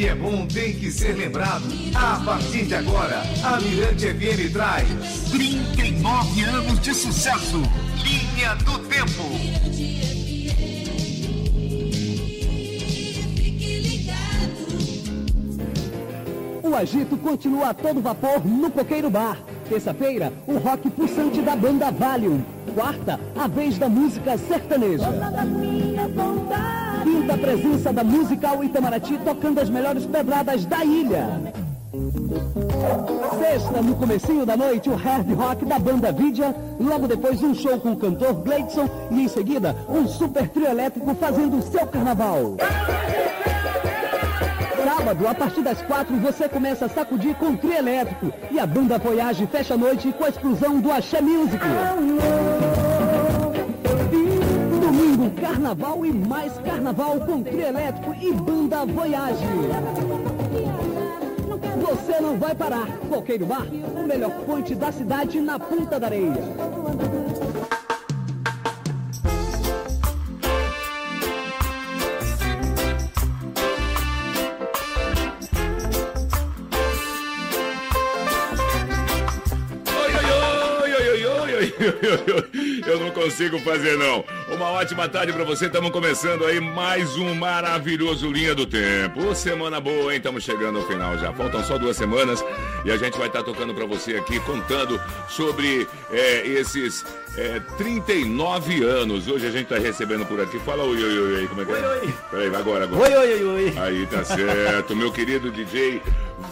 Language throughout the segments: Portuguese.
que é bom tem que ser lembrado. A partir de agora, a Mirante FM traz 39 anos de sucesso. Linha do Tempo. O agito continua a todo vapor no Coqueiro Bar. Terça-feira, o rock pulsante da banda Valium. Quarta, a vez da música sertaneja. Quinta, a presença da musical Itamaraty tocando as melhores pedradas da ilha. Sexta, no comecinho da noite, o hard rock da banda Vidia. Logo depois, um show com o cantor Gleidson. E em seguida, um super trio elétrico fazendo o seu carnaval. Sábado, a partir das quatro, você começa a sacudir com o trio elétrico. E a banda Voyage fecha a noite com a explosão do Axé Music. Carnaval e mais carnaval com trio elétrico e banda Voyage. Você não vai parar. Coqueiro Bar, o melhor ponte da cidade na Ponta da Areia. Eu não consigo fazer não. Uma ótima tarde para você. Estamos começando aí mais um maravilhoso Linha do Tempo. Semana boa, hein? Estamos chegando ao final já. Faltam só duas semanas e a gente vai estar tá tocando para você aqui, contando sobre é, esses é, 39 anos. Hoje a gente está recebendo por aqui. Fala oi, oi, oi, oi. Como é que é? Oi, oi. Peraí, agora, agora. Oi, oi, oi, oi. Aí tá certo. Meu querido DJ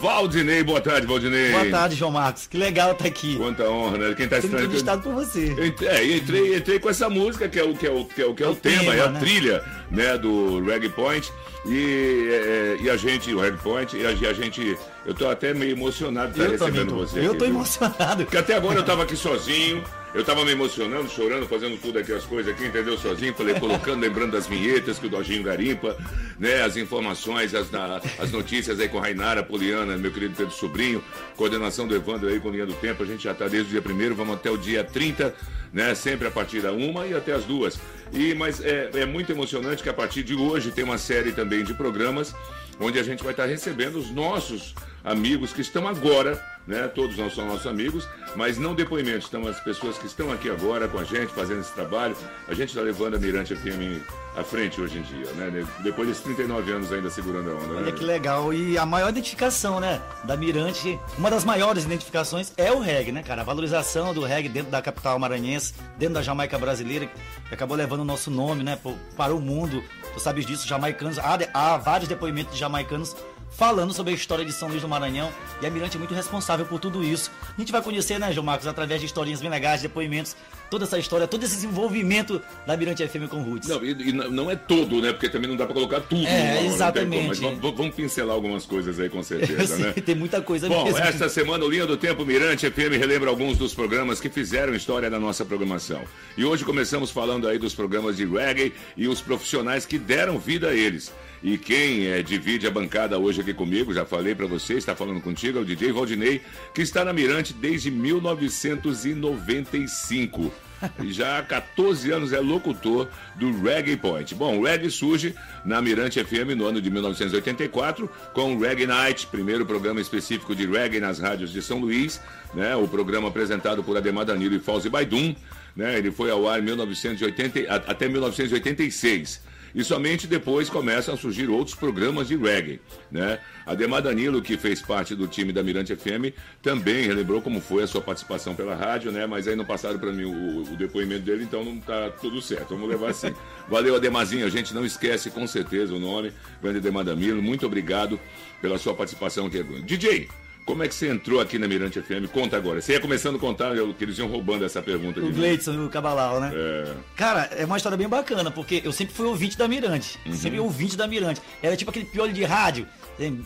Valdinei. Boa tarde, Valdinei. Boa tarde, João Marcos. Que legal estar tá aqui. Quanta honra, né? Quem tá estranho. entrevistado por você. É, entrei, entrei com essa música que é o que é o, que é o, que é o, o tema, tema, é a né? trilha, né, do Reggae Point. E, é, e a gente, o Reggae Point, e a, a, gente. Eu tô até meio emocionado de estar recebendo você. Eu aqui, tô viu? emocionado. Porque até agora eu tava aqui sozinho. Eu tava me emocionando, chorando, fazendo tudo aqui as coisas aqui, entendeu? Sozinho, falei, colocando, lembrando das vinhetas que o Dojinho garimpa, né? As informações, as, na, as notícias aí com Rainara, Poliana, meu querido Pedro Sobrinho, coordenação do Evandro aí com linha do tempo. A gente já tá desde o dia primeiro, vamos até o dia 30, né? Sempre a partir da uma e até as duas. E, mas é, é muito emocionante que a partir de hoje tem uma série também de programas onde a gente vai estar recebendo os nossos amigos que estão agora, né? Todos nós somos nossos amigos, mas não depoimentos, estão as pessoas que estão aqui agora com a gente, fazendo esse trabalho. A gente está levando a Mirante FM à frente hoje em dia, né? Depois desses 39 anos ainda segurando a onda. Olha né? que legal. E a maior identificação, né, da Mirante, uma das maiores identificações é o reggae, né, cara? A valorização do reggae dentro da capital maranhense, dentro da Jamaica brasileira, que acabou levando o nosso nome, né, para o mundo. Tu sabes disso, jamaicanos, há, há vários depoimentos de jamaicanos falando sobre a história de São Luís do Maranhão. E a Mirante é muito responsável por tudo isso. A gente vai conhecer, né, João Marcos, através de historinhas bem legais, depoimentos, toda essa história, todo esse desenvolvimento da Mirante FM com Roots. Não, e, e não é todo, né? Porque também não dá para colocar tudo. É, exatamente. Como, mas vamos, vamos, pincelar algumas coisas aí, com certeza, né? Tem muita coisa Bom, mesmo. esta semana o Linha do Tempo Mirante FM relembra alguns dos programas que fizeram história da nossa programação. E hoje começamos falando aí dos programas de reggae e os profissionais que deram vida a eles. E quem é, divide a bancada hoje aqui comigo, já falei para você, está falando contigo, é o DJ Valdinei, que está na Mirante desde 1995. E já há 14 anos é locutor do Reggae Point. Bom, o reggae surge na Mirante FM no ano de 1984 com o Reggae Night, primeiro programa específico de reggae nas rádios de São Luís, né? O programa apresentado por Ademar Danilo e Fauzi Baidum, né? Ele foi ao ar 1980, até 1986 e somente depois começam a surgir outros programas de reggae. Né? Ademar Danilo, que fez parte do time da Mirante FM, também relembrou como foi a sua participação pela rádio, né? mas aí não passaram para mim o, o, depoimento dele, então não está tudo certo. Vamos levar assim. Valeu, Ademarzinho. A gente não esquece com certeza o nome. Grande Ademar Danilo, muito obrigado pela sua participação aqui. DJ, como é que você entrou aqui na Mirante FM? Conta agora. Você ia começando a contar que eles iam roubando essa pergunta. O Gleidson e o Cabalau, né? É. Cara, é uma história bem bacana, porque eu sempre fui ouvinte da Mirante. Uhum. Sempre ouvinte da Mirante. Era tipo aquele piolho de rádio.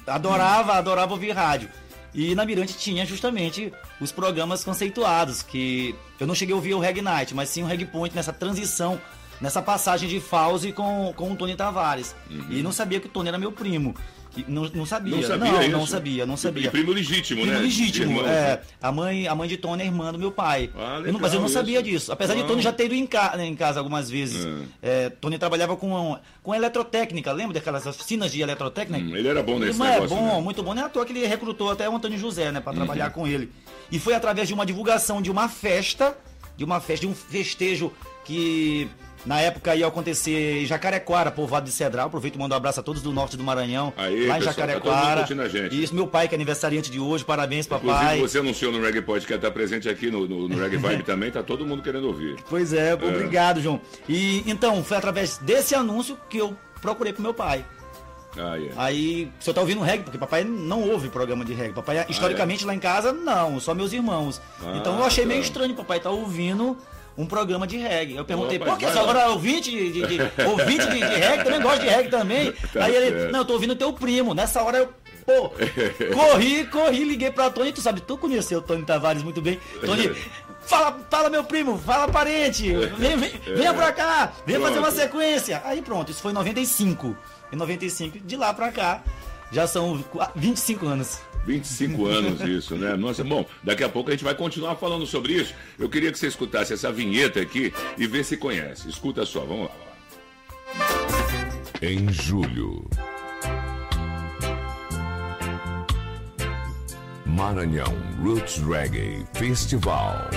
Adorava, adorava ouvir rádio. E na Mirante tinha justamente os programas conceituados, que eu não cheguei a ouvir o Reg Night, mas sim o Reg Point nessa transição, nessa passagem de Fauzi com, com o Tony Tavares. Uhum. E não sabia que o Tony era meu primo. Que não, não sabia. Não sabia não, não sabia, não sabia. E primo legítimo, Primo né? legítimo, Irmão, é. né? A mãe, a mãe de Tony é irmã do meu pai. Ah, Eu não- mas eu não legal sabia isso. disso. Apesar de Ah. Tony já ter ido em, ca- em casa algumas vezes. Hum. É, Tony trabalhava com, com eletrotécnica, lembra daquelas oficinas de eletrotécnica? Hum, ele era bom nesse é negócio, bom, né? Uhum. muito bom. Não é à toa que ele recrutou até o Antônio José, né, para trabalhar com ele. E foi através de uma divulgação de uma festa, de uma festa, de um festejo que na época ia acontecer em Jacarequara, povoado de Cedral. Aproveito e mando um abraço a todos do norte do Maranhão. Aí, lá em pessoal, tá Jacarequara. a gente. Isso, meu pai que é aniversariante de hoje, parabéns, Inclusive, papai. você anunciou no Reggae Pod que estar presente aqui no, no, no Reggae Vibe também, tá todo mundo querendo ouvir. Pois é, obrigado, João. E então, foi através desse anúncio que eu procurei pro meu pai. Ah, é. Aí, você tá ouvindo reggae, porque papai não ouve programa de reggae. Papai, historicamente, lá em casa, não, só meus irmãos. Ah, então eu achei tá. meio estranho papai tá ouvindo um programa de reggae. Eu perguntei, Opa, por que lá. agora é ouvinte de, de, de- ouvinte de, de reggae? Também gosta de reggae também. Tá Aí ele, certo. não, eu tô ouvindo teu primo. Nessa hora eu, pô, corri, corri, liguei pra Tony. Tu sabe, tu conheceu o Tony Tavares muito bem. Tony, fala, fala meu primo, fala parente, vem, vem, venha pra cá, venha fazer uma Pronto. sequência. Aí pronto, isso foi em 95. Em 95, de lá pra cá, já são 25 anos. 25 anos isso, né? Nossa, bom, daqui a pouco a gente vai continuar falando sobre isso. Eu queria que você escutasse essa vinheta aqui e vê se conhece. Escuta só, vamos lá. Em julho. Maranhão Roots Reggae Festival.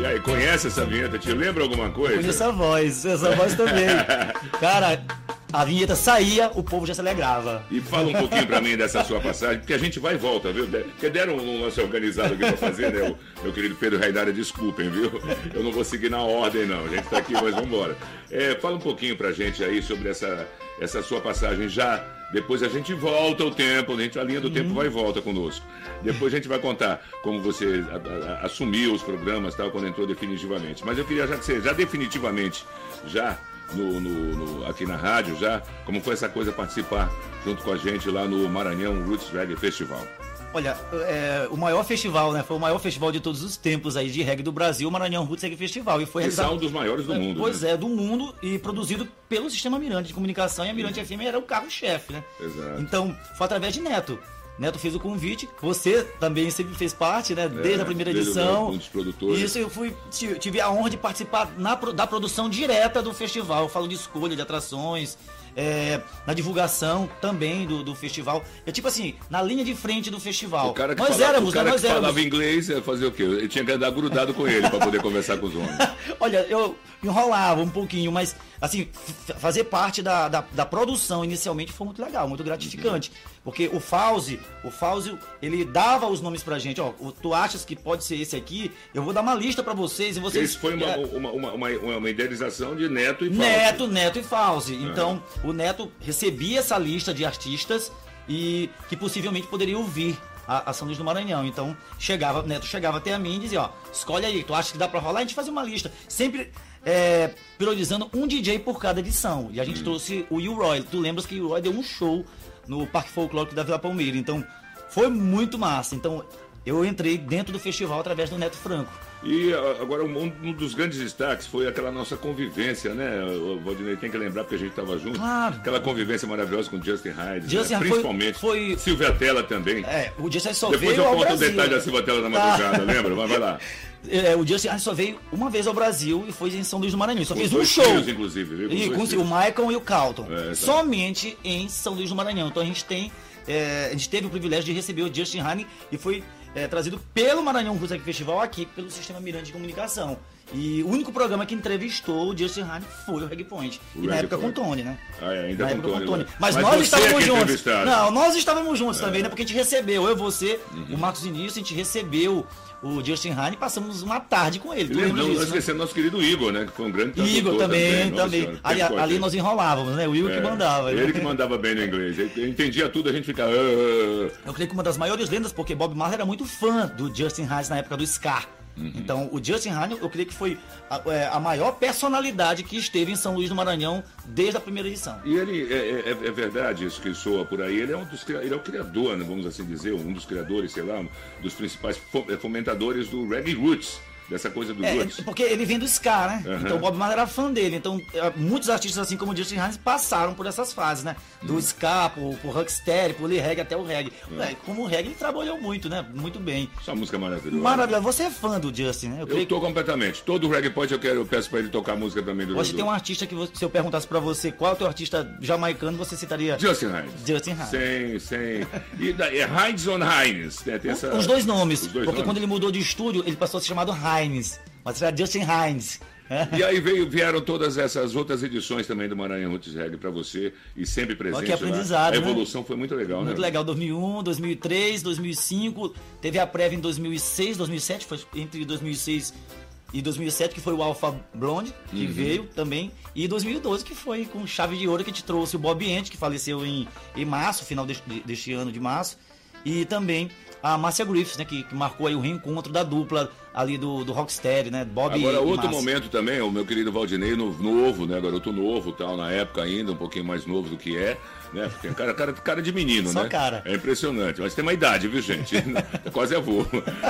E aí, conhece essa vinheta? Te lembra alguma coisa? Conheço a voz, essa voz também. Cara, a vinheta saía, o povo já se alegrava. E fala um pouquinho pra mim dessa sua passagem, porque a gente vai e volta, viu? Porque deram um lance organizado aqui pra fazer, né? O meu querido Pedro Raidara, desculpem, viu? Eu não vou seguir na ordem, não. A gente tá aqui, mas vamos embora. É, fala um pouquinho pra gente aí sobre essa, essa sua passagem já. Depois a gente volta o tempo, a, gente, a linha do tempo vai e volta conosco. Depois a gente vai contar como você a- a- assumiu os programas tal, quando entrou definitivamente. Mas eu queria já que você, já definitivamente, já no, no- no- aqui na rádio já, como foi essa coisa participar junto com a gente lá no Maranhão Roots Reggae Festival. Olha, é, o maior festival, né? Foi o maior festival de todos os tempos aí de reggae do Brasil, o Maranhão Roots Reggae Festival. E foi é realizado. um dos maiores do mundo. Pois né? é, do mundo e produzido pelo Sistema Mirante de Comunicação e a Mirante FM era o carro-chefe, né? Exato. Então, foi através de Neto. Neto fez o convite, você também sempre fez parte, né? Desde a primeira É, desde edição. um dos produtores. Isso, eu fui, ti- tive a honra de participar na, da produção direta do festival. Eu falo de escolha de atrações, é, na divulgação também do, do festival. É tipo assim, na linha de frente do festival. O cara que, nós falava, éramos, o cara né? que Nós éramos. falava inglês ia fazer o quê? Ele tinha que andar grudado com ele para poder conversar com os homens. Olha, eu enrolava um pouquinho, mas assim, fazer parte da, da, da produção inicialmente foi muito legal, muito gratificante. Porque o Fauzi, o Fauzi, ele dava os nomes pra gente, ó, tu achas que pode ser esse aqui? Eu vou dar uma lista pra vocês e vocês... Isso foi uma, É, uma, uma, uma, uma idealização de Neto e Fausto. Neto, Neto e Fauzi. Então, o Neto recebia essa lista de artistas e que possivelmente poderiam vir a, a São Luís do Maranhão. Então, chegava, Neto chegava até a mim e dizia, ó, escolhe aí, tu acha que dá pra rolar? A gente fazia uma lista. Sempre é, priorizando um DJ por cada edição. E a Hum. gente trouxe o U Roy. Tu lembras que o Roy deu um show no Parque Folclórico da Vila Palmeira. Então, foi muito massa. Então, eu entrei dentro do festival através do Neto Franco. E agora um, dos grandes destaques foi aquela nossa convivência, né? O Valdinei tem que lembrar porque a gente estava junto. Claro. Aquela convivência maravilhosa com Justin Hyde, Justin né? foi- principalmente. foi- Silvia Tella também. É, o Justin só Depois veio eu conto o detalhe da Silvia Tella na Tá. madrugada, lembra? Mas vai lá. É, o Justin só veio uma vez ao Brasil e foi em São Luís do Maranhão. Só Com fez um show. filhos, inclusive? Com E com filhos. o Michael e o Carlton. É, somente em São Luís do Maranhão. Então a gente tem. é, a gente teve o privilégio de receber o Justin Hane e foi é, trazido pelo Maranhão Music Festival aqui pelo Sistema Mirante de Comunicação. E o único programa que entrevistou o Justin Hane foi o Reggae Point. O e na época Point. com o Tony, né? Ah, é, ainda na com época Tony, com o Tony. né? Mas, Mas nós estávamos que é juntos. Não, nós estávamos juntos também, né? Porque a gente recebeu, eu, você, Uhum. o Marcos Início, a gente recebeu o Justin Hane e passamos uma tarde com ele. Lembra, não disso, né? esquecendo nosso querido Igor, né? Que foi um grande Igor também, também. Senhora, Ali, ali nós enrolávamos, né? O que É, mandava. né? Ele que mandava bem no inglês. Ele entendia tudo, a gente ficava. "Ah, ah, ah". Eu creio que uma das maiores lendas, porque Bob Marley era muito fã do Justin Hines na época do Scar. Uhum. Então, o Justin Hines, eu creio que foi a, é, a maior personalidade que esteve em São Luís do Maranhão desde a primeira edição. E ele, é, é- é verdade isso que soa por aí, ele é um dos ele é o criador, né, vamos assim dizer, um dos criadores, sei lá, um dos principais eh, fomentadores do reggae roots. Dessa coisa do É, roots. porque ele vem do ska, né? Aham. Então o Bob Marley era fã dele. Então eh, muitos artistas, assim como o Justin Hines, passaram por essas fases, né? Do Uhum. ska, pro, pro rocksteady, pro Lee reggae até o reggae. É. Ué, como o reggae ele trabalhou muito, né? Muito bem. Essa música é maravilhosa. Maravilha. Você é fã do Justin, né? Eu Eu tô completamente. Todo reggae point eu quero, eu peço pra ele tocar música mim do Hoje do- tem um artista que você- se eu perguntasse pra você qual é o teu artista jamaicano, você citaria Justin Hines. Justin Hines. Sem, sem. E da, é Hines on Hines. Né? Essa- Os dois nomes. Os dois porque nomes. quando ele mudou de estúdio, ele passou a ser chamado Hines. Mas era Justin Hines. né? E aí veio, vieram todas essas outras edições também do Maranhão Roots Reggae pra você e sempre presente. que lá. aprendizado, A né? evolução foi muito legal, Muito né? legal, 2001, 2003, 2005, teve a prévia em 2006, 2007, foi entre 2006 e 2007 que foi o Alpha Blonde, que Uhum. veio também, e 2012 que foi com chave de ouro que te trouxe o Bob Ent, que faleceu em, em março, final deste, deste ano de março, e também a Márcia Griffiths, né, que, que marcou aí o reencontro da dupla ali do, do Rocksteady, né, Bob Agora, outro momento também, o meu querido Valdinei, no- novo, né? Garoto novo tal, na época ainda, um pouquinho mais novo do que é, né? Porque é cara, cara, cara de menino, Só né? cara. É impressionante, mas tem uma idade, viu, gente? Quase avô.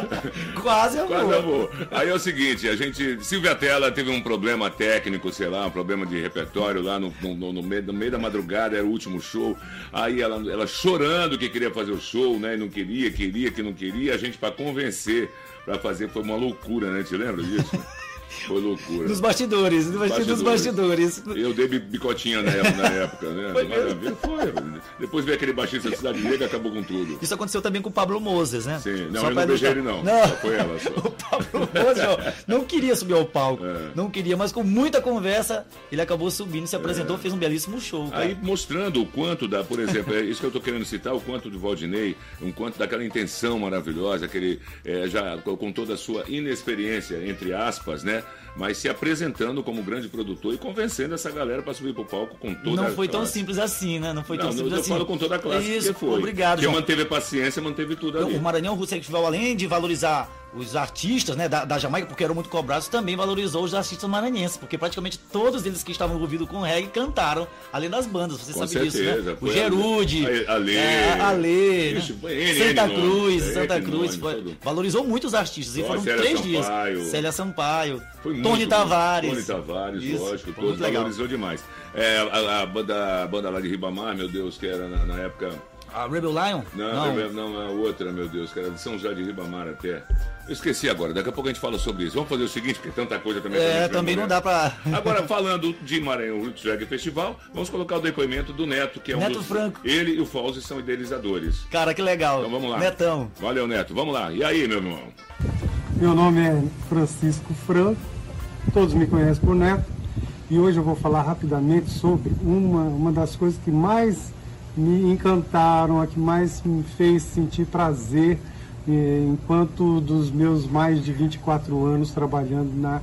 Quase eu Quase avô. Aí é o seguinte, a gente. Silvia Tela teve um problema técnico, sei lá, um problema de repertório lá no, no- no- meio, no meio da madrugada, era o último show. Aí ela, ela chorando que queria fazer o show, né? E não queria, queria, que não queria. A gente, pra convencer, pra fazer, foi uma loucura, né? Te lembra disso? Foi loucura. Nos bastidores, nos bastidores. Bastidores. Eu dei bi- bicotinha na época, na época né? Foi? Maravilha. Foi. Depois veio aquele baixista da Cidade Negra acabou com tudo. Isso aconteceu também com o Pablo Moses, né? Sim, não, Só eu não beijei ele não. Só foi ela, só. o Pablo Moses ó, não queria subir ao palco. É. Não queria, mas com muita conversa, ele acabou subindo, se apresentou, fez um belíssimo show. cara. Aí mostrando o quanto da, por exemplo, é isso que eu estou querendo citar, o quanto do Valdinei, um quanto daquela intenção maravilhosa, aquele é, já com toda a sua inexperiência, entre aspas, né? Mas se apresentando como grande produtor e convencendo essa galera para subir pro palco com toda não foi tão simples assim, né? Não foi tão não, simples eu assim. falo com toda a classe Isso, que foi. obrigado, João. manteve a paciência, manteve tudo ali. O Maranhão Russo Festival, além de valorizar os artistas né, da, da Jamaica, porque eram muito cobrados, também valorizou os artistas maranhenses, porque praticamente todos eles que estavam envolvidos com reggae cantaram, além das bandas, você Com sabe disso, certeza, né? O Gerude, a- a Lê, é, a Lê, isso, né? Santa Cruz, Santa Cruz, nomes, foi- valorizou muito os artistas, e foram Célia três dias. Sampaio. Célia Sampaio, Tony muito. Tavares. Tony Tavares, Isso, lógico, todos valorizou demais. É, a, a banda, a banda lá de Ribamar, meu Deus, que era na, na época. A Rebel Lion? Não, não, não, a outra, meu Deus, que era de São José de Ribamar até. Eu esqueci agora, daqui a pouco a gente fala sobre isso. Vamos fazer o seguinte, porque tanta coisa também. pra É, também não dá pra. Agora, falando de Maranhão Roots Reggae Festival, vamos colocar o depoimento do Neto, que é um Neto dos... Franco. Ele e o Fauzi são idealizadores. Cara, que legal. Então vamos lá. Netão. Valeu, Neto. Vamos lá. E aí, meu irmão? Meu nome é Francisco Franco, todos me conhecem por Neto, e hoje eu vou falar rapidamente sobre uma, uma das coisas que mais me encantaram, a que mais me fez sentir prazer enquanto dos meus mais de 24 anos trabalhando na,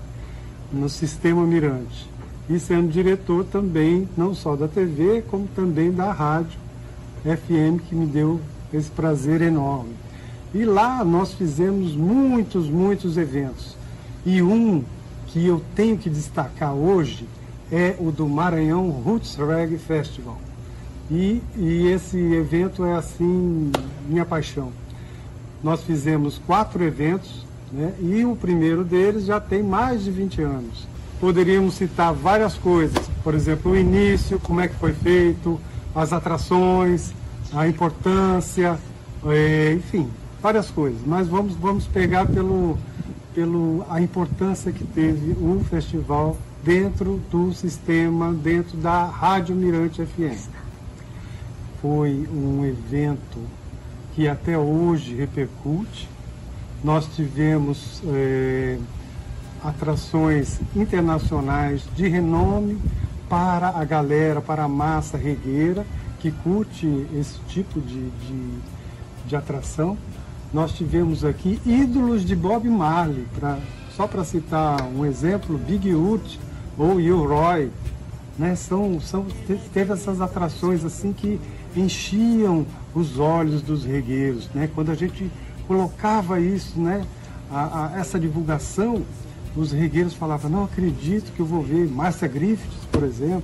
no Sistema Mirante. E sendo diretor também, não só da TV, como também da rádio FM, que me deu esse prazer enorme. E lá nós fizemos muitos, muitos eventos. E um que eu tenho que destacar hoje é o do Maranhão Roots Reggae Festival. E, e esse evento é assim minha paixão. Nós fizemos quatro eventos né, e o primeiro deles já tem mais de 20 anos. Poderíamos citar várias coisas, por exemplo, o início, como é que foi feito, as atrações, a importância, eh, enfim, várias coisas. Mas vamos, vamos pegar pelo, pelo a importância que teve o festival dentro do sistema, dentro da Rádio Mirante FM. Foi um evento que até hoje repercute. Nós tivemos eh, atrações internacionais de renome para a galera, para a massa regueira que curte esse tipo de, de, de atração. Nós tivemos aqui ídolos de Bob Marley, pra, só para citar um exemplo, Big Ut ou Will Roy, né? São, são, te- teve essas atrações assim que enchiam os olhos dos regueiros, né? Quando a gente colocava isso, né? A, a- essa divulgação, os regueiros falavam, não acredito que eu vou ver Márcia Griffiths, por exemplo,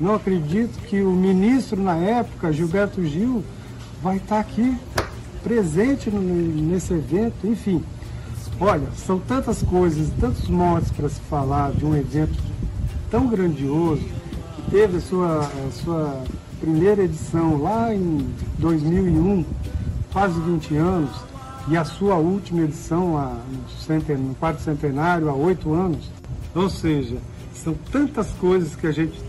não acredito que o ministro na época, Gilberto Gil, vai estar aqui presente no- nesse evento, enfim. Olha, são tantas coisas, tantos modos para se falar de um evento tão grandioso que teve a sua, a sua primeira edição lá em 2001, quase 20 anos, e a sua última edição no, no quarto centenário, há oito anos. Ou seja, são tantas coisas que a gente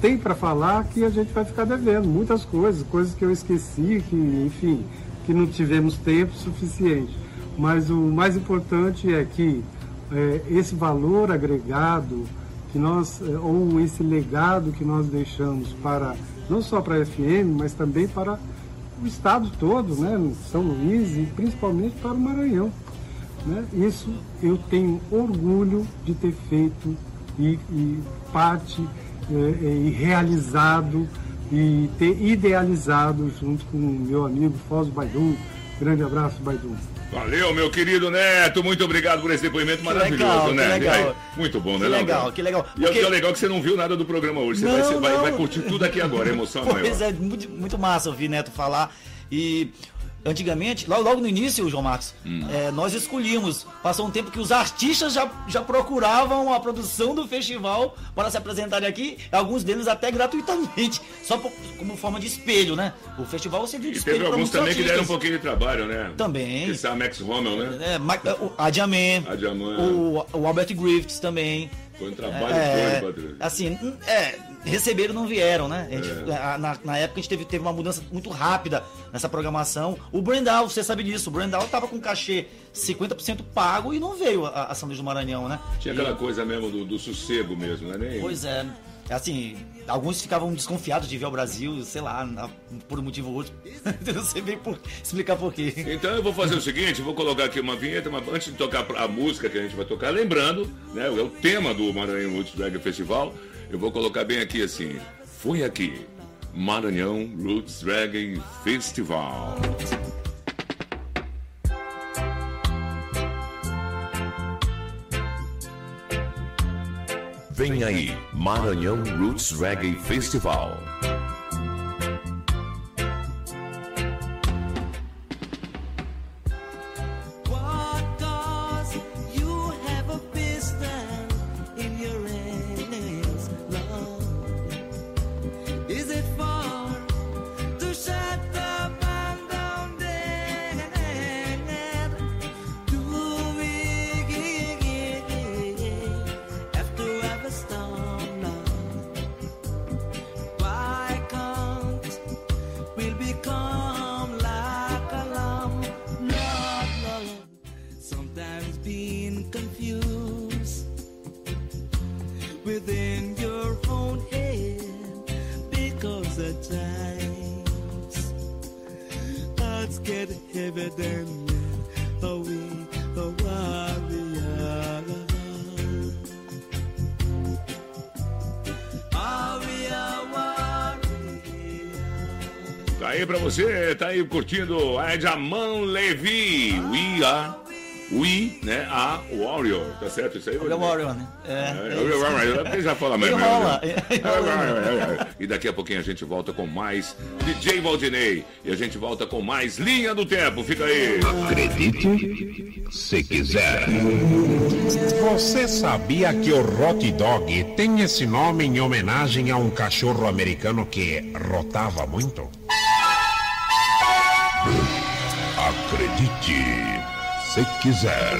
tem para falar que a gente vai ficar devendo, muitas coisas, coisas que eu esqueci, que, enfim, que não tivemos tempo suficiente. Mas o mais importante é que é, esse valor agregado que nós, é, ou esse legado que nós deixamos para, não só para a FM, mas também para o estado todo, né, São Luís e principalmente para o Maranhão. Né? Isso eu tenho orgulho de ter feito e, e parte é, e realizado e ter idealizado junto com o meu amigo Foz Baidu. Grande abraço, Baidu. Valeu, meu querido Neto. Muito obrigado por esse depoimento maravilhoso, legal, né? legal. Muito bom, né? Que legal, que legal. E Porque... é legal que você não viu nada do programa hoje. Você, não, vai, você vai, vai, curtir tudo aqui agora, emoção pois maior. Pois é, muito, muito massa ouvir Neto falar. E Antigamente, logo, logo no início, João Marcos, hum. é, nós escolhíamos. Passou um tempo que os artistas já, já procuravam a produção do festival para se apresentarem aqui, alguns deles até gratuitamente, só por, como forma de espelho, né? O festival serviu de e espelho. Teve alguns também artistas. que deram um pouquinho de trabalho, né? Também. Que a Max Rommel, né? É, o Adiamé. O, o Albert Griffiths também. Foi um trabalho é, todo, Assim, é, receberam não vieram, né? Gente, é. na, na, época a gente teve, teve uma mudança muito rápida nessa programação. O Brendal, você sabe disso, o Brendal tava com cachê 50% pago e não veio a, a São Luís do Maranhão, né? Tinha e... aquela coisa mesmo do, do sossego mesmo, né? Nem... Pois é. Assim, alguns ficavam desconfiados de ver o Brasil, sei lá, por um motivo ou outro. Eu não sei bem por, explicar por quê. Então eu vou fazer o seguinte, vou colocar aqui uma vinheta, mas antes de tocar a música que a gente vai tocar, lembrando, né, é o tema do Maranhão Roots Drag Festival, eu vou colocar bem aqui assim, foi aqui, Maranhão Roots Drag Festival. Vem aí, Maranhão Roots Reggae Festival. Você tá aí curtindo a Edjaman Levi. We are. We, né? A Warrior. Tá certo isso aí? É Warrior, né? É. é, é já fala mesmo. Rola. E daqui a pouquinho a gente volta com mais DJ Valdinei. E a gente volta com mais Linha do Tempo. Fica aí. Acredite se quiser. Você sabia que o Rot Dog tem esse nome em homenagem a um cachorro americano que rotava muito? Acredite, se quiser.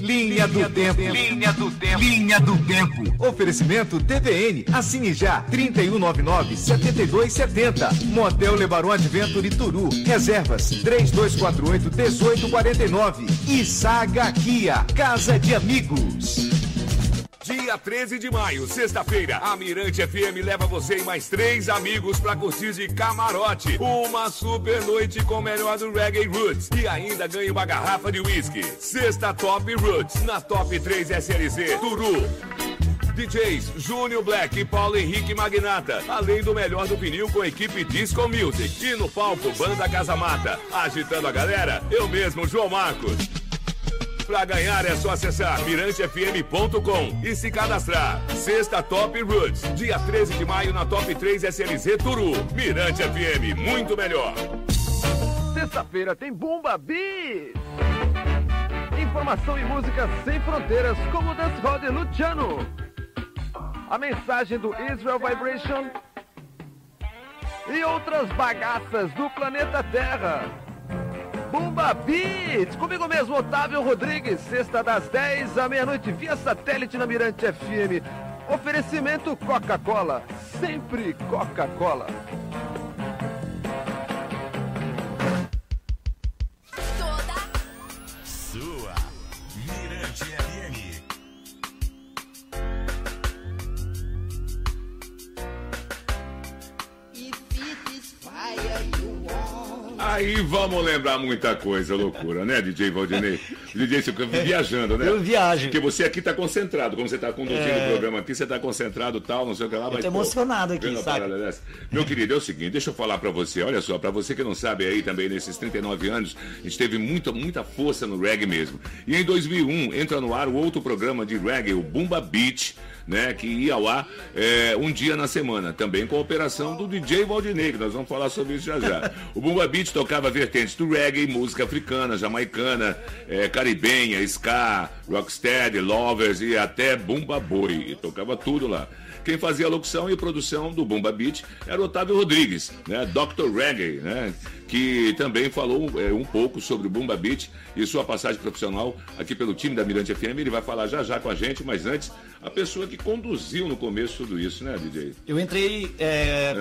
Linha do Tempo. Linha do Tempo. Linha do Tempo. Oferecimento TVN. Assine já. 3199-7270. Motel Lebaron Adventure Turu. Reservas 3248-1849. E Saga Kia. Casa de Amigos. Dia 13 de maio, sexta-feira, a Mirante FM leva você e mais três amigos para curtir de camarote. Uma super noite com o melhor do Reggae Roots. E ainda ganha uma garrafa de whisky. Sexta Top Roots, na Top 3 SLZ, Turu. DJs Júnior Black e Paulo Henrique Magnata, além do melhor do vinil com a equipe Disco Music. E no palco, Banda Casa Mata. Agitando a galera, eu mesmo, João Marcos. Para ganhar é só acessar mirantefm.com e se cadastrar. Sexta Top Roots, dia 13 de maio na Top 3 SLZ Turu. Mirante FM, muito melhor. Sexta-feira tem Bumba Bis. informação e música sem fronteiras, como dancehall de Luciano. A mensagem do Israel Vibration e outras bagaças do planeta Terra. Bumba Beat, comigo mesmo, Otávio Rodrigues, sexta das 10 à meia-noite, via satélite na Mirante FM. Oferecimento Coca-Cola, sempre Coca-Cola. Aí vamos lembrar muita coisa, loucura, né, DJ Valdinei? DJ, você fica viajando, né? Eu viajo. Porque você aqui tá concentrado. Como você tá conduzindo É. o programa aqui, você tá concentrado tal, não sei o que lá. mas, tô pô, emocionado aqui, vendo uma sabe? Meu querido, é o seguinte, deixa eu falar pra você. Olha só, pra você que não sabe aí também, nesses 39 anos, a gente teve muita, muita força no reggae mesmo. E em 2001, entra no ar o outro programa de reggae, o Bumba Beach, né, que ia ao ar é, um dia na semana, também com a operação do DJ Valdinei, que nós vamos falar sobre isso já já. O Bumba Beat tocava vertentes do reggae, música africana, jamaicana, é, caribenha, ska, rocksteady, lovers e até Bumba Boi, e tocava tudo lá. Quem fazia a locução e produção do Bumba Beat era Otávio Rodrigues, né, Dr. Reggae, né, que também falou é, um pouco sobre o Bumba Beat e sua passagem profissional aqui pelo time da Mirante FM. Ele vai falar já já com a gente, mas antes, a pessoa que conduziu no começo tudo isso, né, DJ? Eu entrei, é,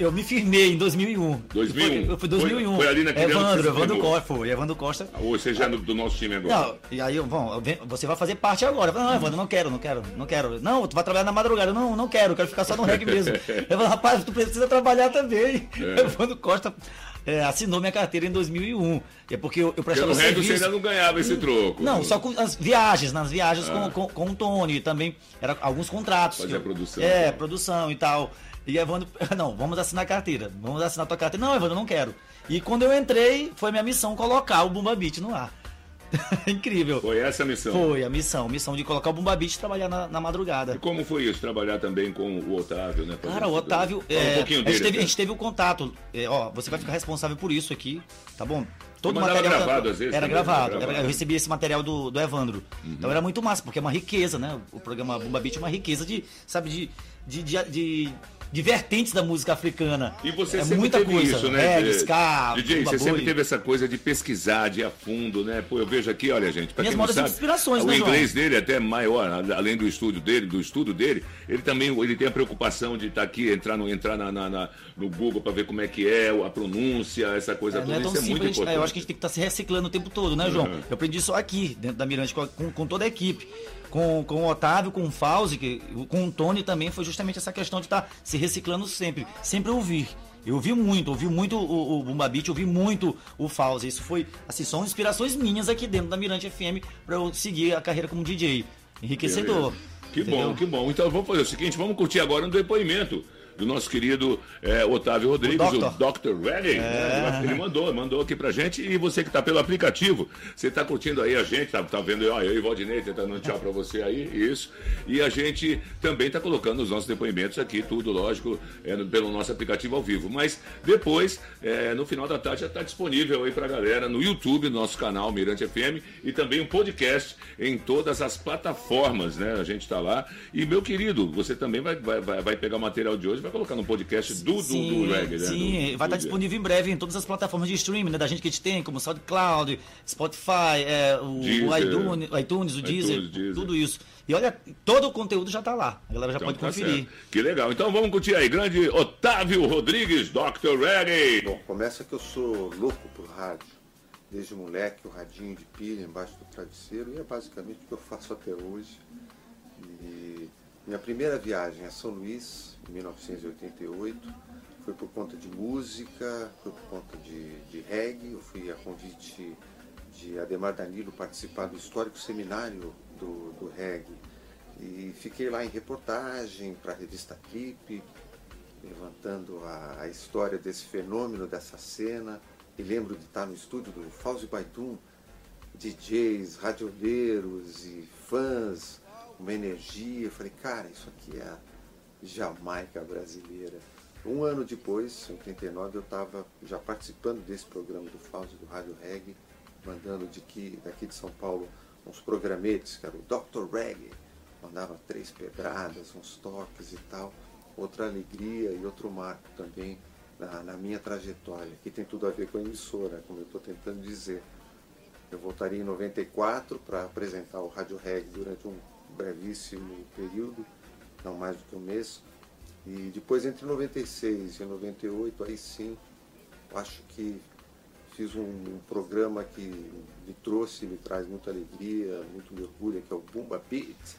eu me firmei em 2001. 2001. Foi, fui 2001. Foi- foi ali naquele Evandro, você Evandro. Costa, foi. Evandro Costa. Ou seja, do, do nosso time agora. Não, e aí, bom, você vai fazer parte agora. Eu falei, não, Evandro, não quero, não quero, não quero. Não, tu vai trabalhar na madrugada. Não, não quero, quero ficar só no reggae mesmo. Eu falei, rapaz, tu precisa trabalhar também. É. Evandro Costa é, assinou minha carteira em 2001. É porque eu, eu prestava no reggae você serviço. ainda não ganhava esse troco. Não, só com as viagens, nas viagens Ah. com, com, com o Tony, também era alguns contratos. Eu- produção. É, produção e tal. E Evandro, não, vamos assinar a carteira, vamos assinar a tua carteira. Não, Evandro, não quero. E quando eu entrei, foi minha missão colocar o Bumba Beat no ar. Incrível. Foi essa a missão. Foi a missão, missão de colocar o Bumba Beat e trabalhar na, na madrugada. E como foi isso, trabalhar também com o Otávio, né? Cara, o Otávio, é, um pouquinho a, dele. gente teve, a até. gente teve o contato. é, ó, você vai ficar responsável por isso aqui, tá bom? Todo mandava material gravado, às vezes, era também, gravado. era gravado. Uhum. era- eu recebi esse material do, do Evandro. Então era muito massa, porque é uma riqueza, né? O programa Bumba Beat é uma riqueza de, sabe, de, de, de, de, de vertentes da música africana. E você é sempre muita teve coisa. isso, né? De- ska, DJ, você sempre teve essa coisa de pesquisar, de ir a fundo, né? Pô, eu vejo aqui, olha, gente, pra Minhas quem não sabe, inspirações, o né, João? inglês dele é até maior, além do estúdio dele, do estudo dele, ele também ele tem a preocupação de estar aqui, entrar no, entrar na, na- na- no Google para ver como é que é, a pronúncia, essa coisa É, toda. não é tão Isso é muito simples, importante. é, eu acho que a gente tem que estar se reciclando o tempo todo, né, João? Uhum. Eu aprendi isso aqui, dentro da Mirante, com- com toda a equipe. Com, com o Otávio, com o Fauzi, que, com o Tony também, foi justamente essa questão de estar se reciclando sempre. Sempre ouvir. Eu ouvi muito, ouvi muito o, o Bumba ouvi muito o Fauzi. Isso foi, assim, são inspirações minhas aqui dentro da Mirante FM para eu seguir a carreira como DJ. Enriquecedor. Beleza. Que Entendeu? bom, que bom. Então vamos fazer o seguinte, vamos curtir agora um depoimento do nosso querido eh, Otávio Rodrigues, o. Dr. Reggae. né? Ele mandou, mandou aqui pra gente. E você que tá pelo aplicativo, você tá curtindo aí a gente, tá, tá vendo, ó, eu e Valdinei tentando um tchau pra você aí, isso. E a gente também tá colocando os nossos depoimentos aqui, tudo, lógico, é, pelo nosso aplicativo ao vivo. Mas depois, eh, no final da tarde, já tá disponível aí pra galera no YouTube, no nosso canal Mirante FM, e também um podcast em todas as plataformas, né? A gente tá lá. E, meu querido, você também vai, vai vai pegar o material de hoje, vai colocar no podcast do, do, do reggae, né? Sim, Do- vai do estar disponível em breve em todas as plataformas de streaming, né, da gente que a gente tem, como SoundCloud, Spotify, é, o, Deezer. o iTunes, o iTunes, o Deezer, iTunes, Deezer. tudo isso. E olha, todo o conteúdo já está lá. A galera já Então pode tá conferir. certo. Que legal. Então vamos curtir aí. Grande Otávio Rodrigues, Dr. Reggae. Bom, começa que eu sou louco por rádio. Desde moleque, o radinho de pilha embaixo do travesseiro, e é basicamente o que eu faço até hoje. E minha primeira viagem a São Luís, em 1988, foi por conta de música, foi por conta de, de reggae. Eu fui a convite de Ademar Danilo participar do histórico seminário do, do reggae. E fiquei lá em reportagem para a revista Clipe, levantando a, a história desse fenômeno, dessa cena. E lembro de estar no estúdio do Fauzi Baitum, DJs, radioleiros e fãs, uma energia. Eu falei, cara, isso aqui é Jamaica brasileira. Um ano depois, em 89, eu estava já participando desse programa do Fauzi, do Rádio Reggae, mandando de daqui de São Paulo uns programetes, que era o Dr. Reggae, mandava três pedradas, uns toques e tal. Outra alegria e outro marco também na, na minha trajetória, que tem tudo a ver com a emissora, como eu estou tentando dizer. Eu voltaria em 94 para apresentar o Rádio Reggae durante um brevíssimo período, não mais do que um mês. E depois, entre 96 e 98, aí sim, acho que fiz um, programa que me trouxe, me traz muita alegria, muito me orgulho, que é o Bumba Beat.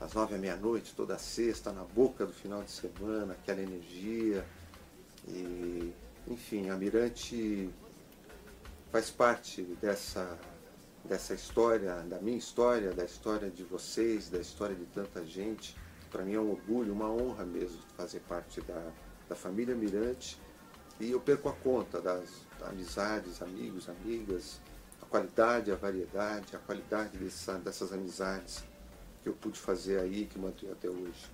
Às nove à meia-noite, toda sexta, na boca do final de semana, aquela energia. E, enfim, a Mirante faz parte dessa, dessa história, da minha história, da história de vocês, da história de tanta gente. Para mim é um orgulho, uma honra mesmo fazer parte da, da família Mirante. E eu perco a conta das, amizades, amigos, amigas, a qualidade, a variedade, a qualidade dessa, dessas amizades que eu pude fazer aí, que mantenho até hoje.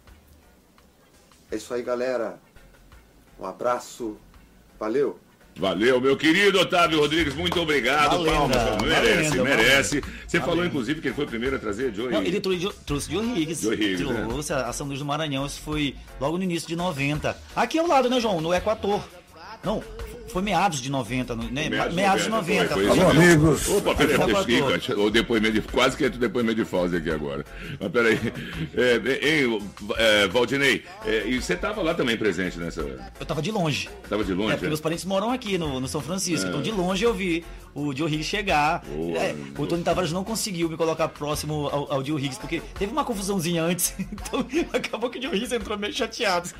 É isso aí, galera. Um abraço. Valeu. Valeu, meu querido Otávio Rodrigues, muito obrigado. Valenda, Palmas, merece, valenda, merece. valenda. Você falou, inclusive, que ele foi o primeiro a trazer Joey. Não, ele trouxe, trouxe Joe Higgs. Joe Higgs, né? trouxe a São Luís do Maranhão. Isso foi logo no início de 90. Aqui ao lado, né, João? No Equator. Não, foi meados de 90, no- né? Meados, de 90. foi, por foi favor. isso mesmo. Opa, peraí. O depoimento de, quase que entra o depoimento de Fauzi aqui agora. Mas peraí. É, hein, é, Valdinei, é, e você estava lá também presente nessa. Eu tava de longe. Tava de É, longe? porque é? meus parentes moram aqui no, no São Francisco. É. Então, de longe eu vi o Joe Higgs chegar. Boa, É, o Tony Tavares não conseguiu me colocar próximo ao, ao Joe Higgs, porque teve uma confusãozinha antes. Então, acabou que o Joe Higgs entrou meio chateado.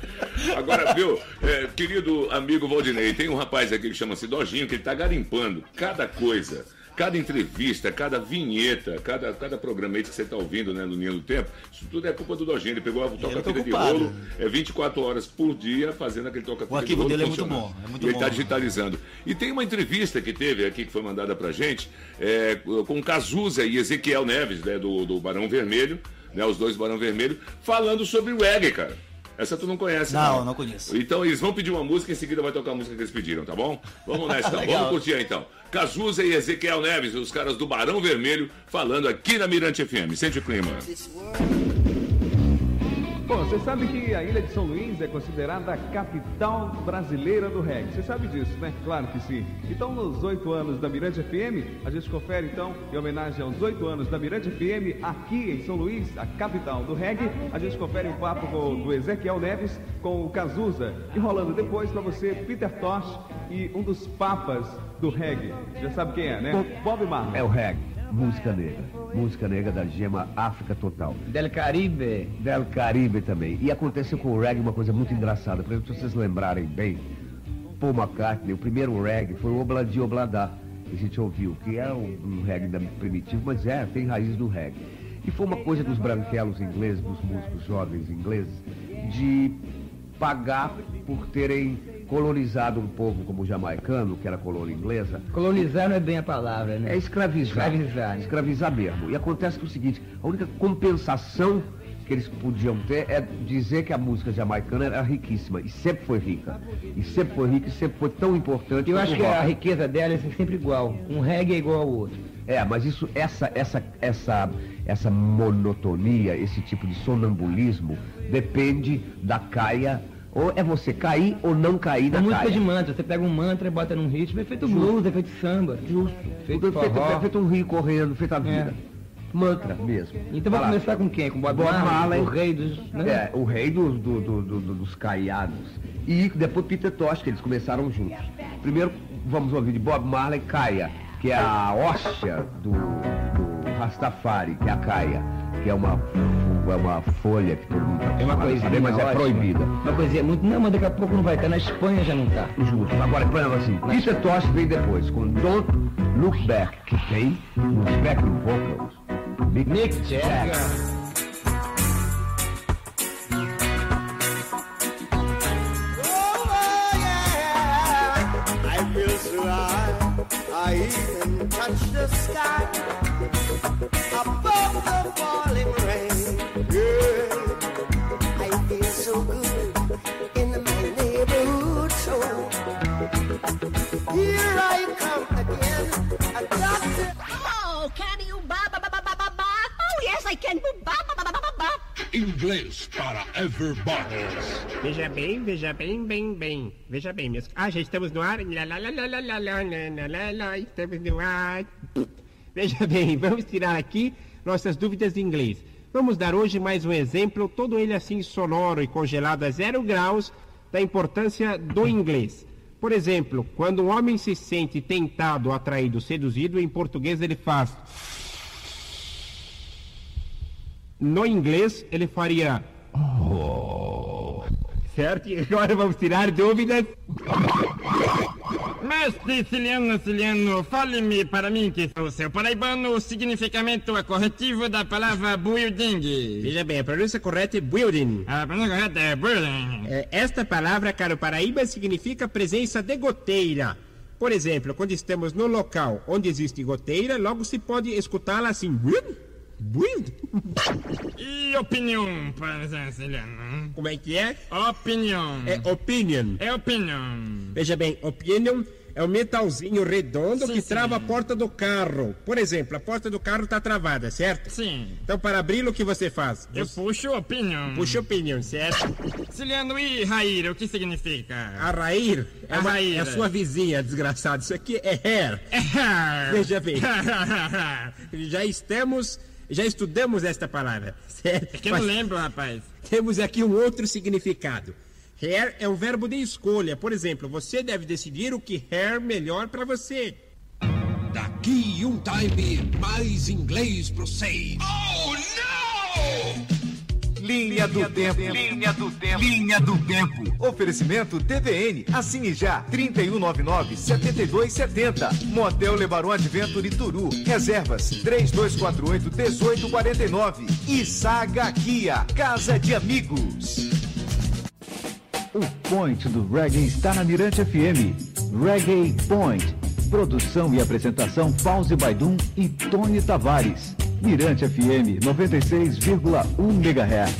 Agora, viu, é, querido amigo Valdinei, tem um rapaz aqui que chama-se Dojinho, que ele tá garimpando cada coisa, cada entrevista, cada vinheta, cada, cada programa aí que você tá ouvindo, né, no Linha do Tempo, isso tudo é culpa do Dojinho. Ele pegou a toca-fita tá de rolo, é 24 horas por dia fazendo aquele toca-fita O de arquivo rolo dele é muito bom, é muito e ele bom. tá digitalizando. E tem uma entrevista que teve aqui, que foi mandada pra gente, é, com Cazuza e Ezequiel Neves, né, do, do Barão Vermelho, né, os dois Barão Vermelho, falando sobre reggae, cara. Essa tu não conhece, Não, não conheço. Então eles vão pedir uma música e em seguida vai tocar a música que eles pediram, tá bom? Vamos nessa então, vamos curtir aí, então. Cazuza e Ezequiel Neves, os caras do Barão Vermelho, falando aqui na Mirante FM. Sente o clima. Bom, você sabe que a ilha de São Luís é considerada a capital brasileira do reggae. Você sabe disso, né? Claro que sim. Então, nos oito anos da Mirante FM, a gente confere, então, em homenagem aos oito anos da Mirante FM, aqui em São Luís, a capital do reggae, a gente confere um papo com, do Ezequiel Neves com o Cazuza. E rolando depois para você, Peter Tosh e um dos papas do reggae. Já sabe quem é, né? Bob Marley. É o reggae, música negra. Música negra da gema África Total. Del Caribe. Del Caribe também. E aconteceu com o reggae uma coisa muito engraçada. Por exemplo, se vocês lembrarem bem, Paul McCartney, o primeiro reggae foi o Obladi Obladá, que a gente ouviu, que é um, um reggae primitivo, mas é, tem raiz do reggae. E foi uma coisa dos branquelos ingleses, dos músicos jovens ingleses, de pagar por terem colonizado um povo como o jamaicano, que era colônia inglesa, Colonizar não é bem a palavra, né? é escravizar. Escravizar. Escravizar mesmo. E acontece que é o seguinte, a única compensação que eles podiam ter é dizer que a música jamaicana era riquíssima. E sempre foi rica. E sempre foi rica e sempre foi tão importante Eu acho que a rock. riqueza dela é sempre igual. Um reggae é igual ao outro. É, mas isso, essa, essa, essa, essa monotonia, esse tipo de sonambulismo, depende da caia. Ou é você cair ou não cair É na música caia. de mantra. Você pega um mantra e bota num ritmo, é feito blues, é feito samba. Justo. Feito é feito, é feito um rio correndo, feito a vida. Mantra mesmo. Então vamos começar com quem? Com Bob, Bob Marley, o rei dos... Né? É, o rei dos, do- do- do- do- dos caiados. E depois Peter Tosh, que eles começaram juntos. Primeiro vamos ouvir de Bob Marley Caia, que é a hóstia do, do Rastafari, que é a Caia, que é uma, é uma folha que todo mundo tá É uma acostumado a coisinha saber, mas é ótima. proibida. Uma coisinha muito... Não, mas daqui a pouco não vai estar. Na Espanha já não tá. Justo. Agora, por exemplo, assim, Peter Tosh vem depois, com Don't Look Back, que tem nos backing vocals. Mick, Mick Jagger. I feel so high, I even touch the sky Veja bem, veja bem, bem, bem. Veja bem, meus. Ah, gente, estamos no ar. Estamos no ar. Veja bem, vamos tirar aqui nossas dúvidas de inglês. Vamos dar hoje mais um exemplo, todo ele assim sonoro e congelado a zero graus, da importância do inglês. Por exemplo, quando um homem se sente tentado, atraído, seduzido, em português ele faz. No inglês ele faria. Oh. Certo? E agora vamos tirar dúvidas. Mestre Ciliano Ciliano, fale-me para mim que sou seu paraibano o significamento corretivo da palavra building. Veja bem, a pronúncia correta é building. A pronúncia correta é building. É, Esta palavra, caro Paraíba, significa presença de goteira. Por exemplo, quando estamos no local onde existe goteira, logo se pode escutá-la assim. Build? Build? E opinião, para Ciliano? Como é que é? Opinião. É opinion. É opinião. Veja bem, opinion é um metalzinho redondo Sim, que sim. trava a porta do carro. Por exemplo, a porta do carro está travada, certo? Sim. Então, para abri-lo, o que você faz? Eu Você puxo opinião. puxa opinion, certo? Ciliano e Raíra, o que significa? A Rair é, A uma- é a sua vizinha, desgraçado. Isso aqui é hair. É hair. Veja bem. já estamos, já estudamos esta palavra, certo? É que eu não lembro, rapaz. Temos aqui um outro significado. Hair é um verbo de escolha. Por exemplo, você deve decidir o que hair melhor para você. Daqui um time, mais inglês pro seis. Oh, Linha do Tempo. Linha do Tempo. Linha do Tempo. Oferecimento TVN. Assine já. 3199-7270. Motel Lebaron Adventure Turu. Reservas 3248-1849. E Saga Kia. Casa de Amigos. O Point do Reggae está na Mirante FM. Reggae Point. Produção e apresentação Pause Baidum e Tony Tavares. Mirante FM 96,1 MHz.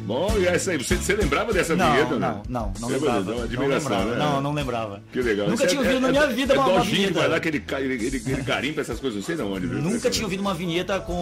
Bom, e essa aí, você, você lembrava dessa Não, vinheta, não, né? não, não Você lembrava. Uma Não admiração, lembrava, né? não, não lembrava. Que legal. Nunca Isso tinha é- ouvido na é- minha vida é uma- uma vinheta. vai lá que ele, ele, ele, ele garimpa essas coisas, não sei de onde. viu? Nunca tinha ouvido uma vinheta com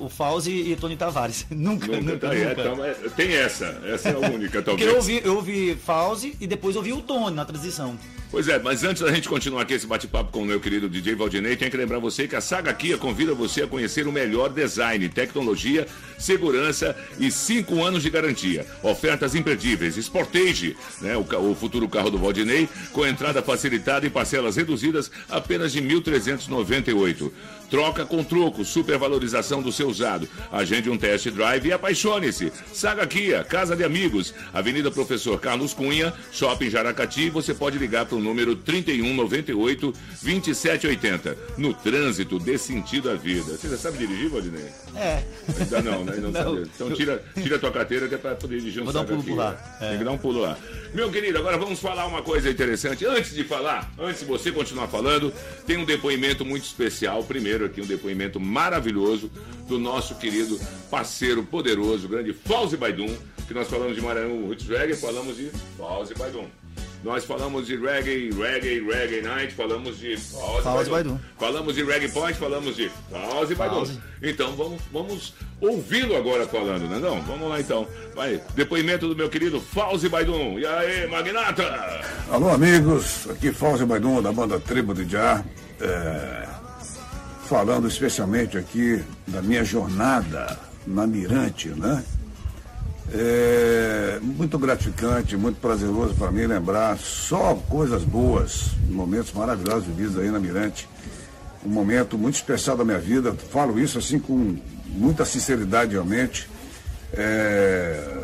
o, o Fauzi e Tony Tavares. Nunca, Nunca, nunca, tá aí, nunca. então, é- tem essa, essa é a única, Porque talvez. eu ouvi, eu ouvi Fauzi e depois ouvi o Tony na transição. Pois é, mas antes da gente continuar aqui esse bate-papo com o meu querido DJ Valdinei, tem que lembrar você que a Saga Kia convida você a conhecer o melhor design, tecnologia, segurança e cinco anos de garantia. Ofertas imperdíveis. Sportage, né, o, o futuro carro do Valdinei, com entrada facilitada e parcelas reduzidas apenas de 1.398. Troca com troco, supervalorização do seu usado. Agende um test drive e apaixone-se. Saga Kia, Casa de Amigos, Avenida Professor Carlos Cunha, Shopping Jaracati. Você pode ligar para o número 3198 2780. No trânsito, dê sentido à vida. Você já sabe dirigir, Valdinei? É. Ainda não, né? Não, Não. sabe. Então tira, tira a tua carteira que é para poder dirigir um Vou dar um pulo Kia. lá. É. Tem que dar um pulo lá. Meu querido, agora vamos falar uma coisa interessante. Antes de falar, antes de você continuar falando, tem um depoimento muito especial. Primeiro aqui, um depoimento maravilhoso do nosso querido parceiro poderoso, grande Fauzi Baidum, que nós falamos de Maranhão Roots Reggae, falamos de Fauzi Baidum. Nós falamos de reggae, reggae, reggae night, falamos de Fauzi Baidum. Baidum. Falamos de reggae point, falamos de Fauzi Baidum. Então vamos, vamos ouvi-lo agora falando, né? Não, vamos lá então. Vai, depoimento do meu querido Fauzi Baidum. E aí, Magnata? Alô, amigos. Aqui Fauzi Baidum, da banda Tribo de Já. É, falando especialmente aqui da minha jornada na Mirante, né? É muito gratificante, muito prazeroso para mim lembrar só coisas boas, momentos maravilhosos vividos aí na Mirante. Um momento muito especial da minha vida. Falo isso assim com muita sinceridade realmente. É,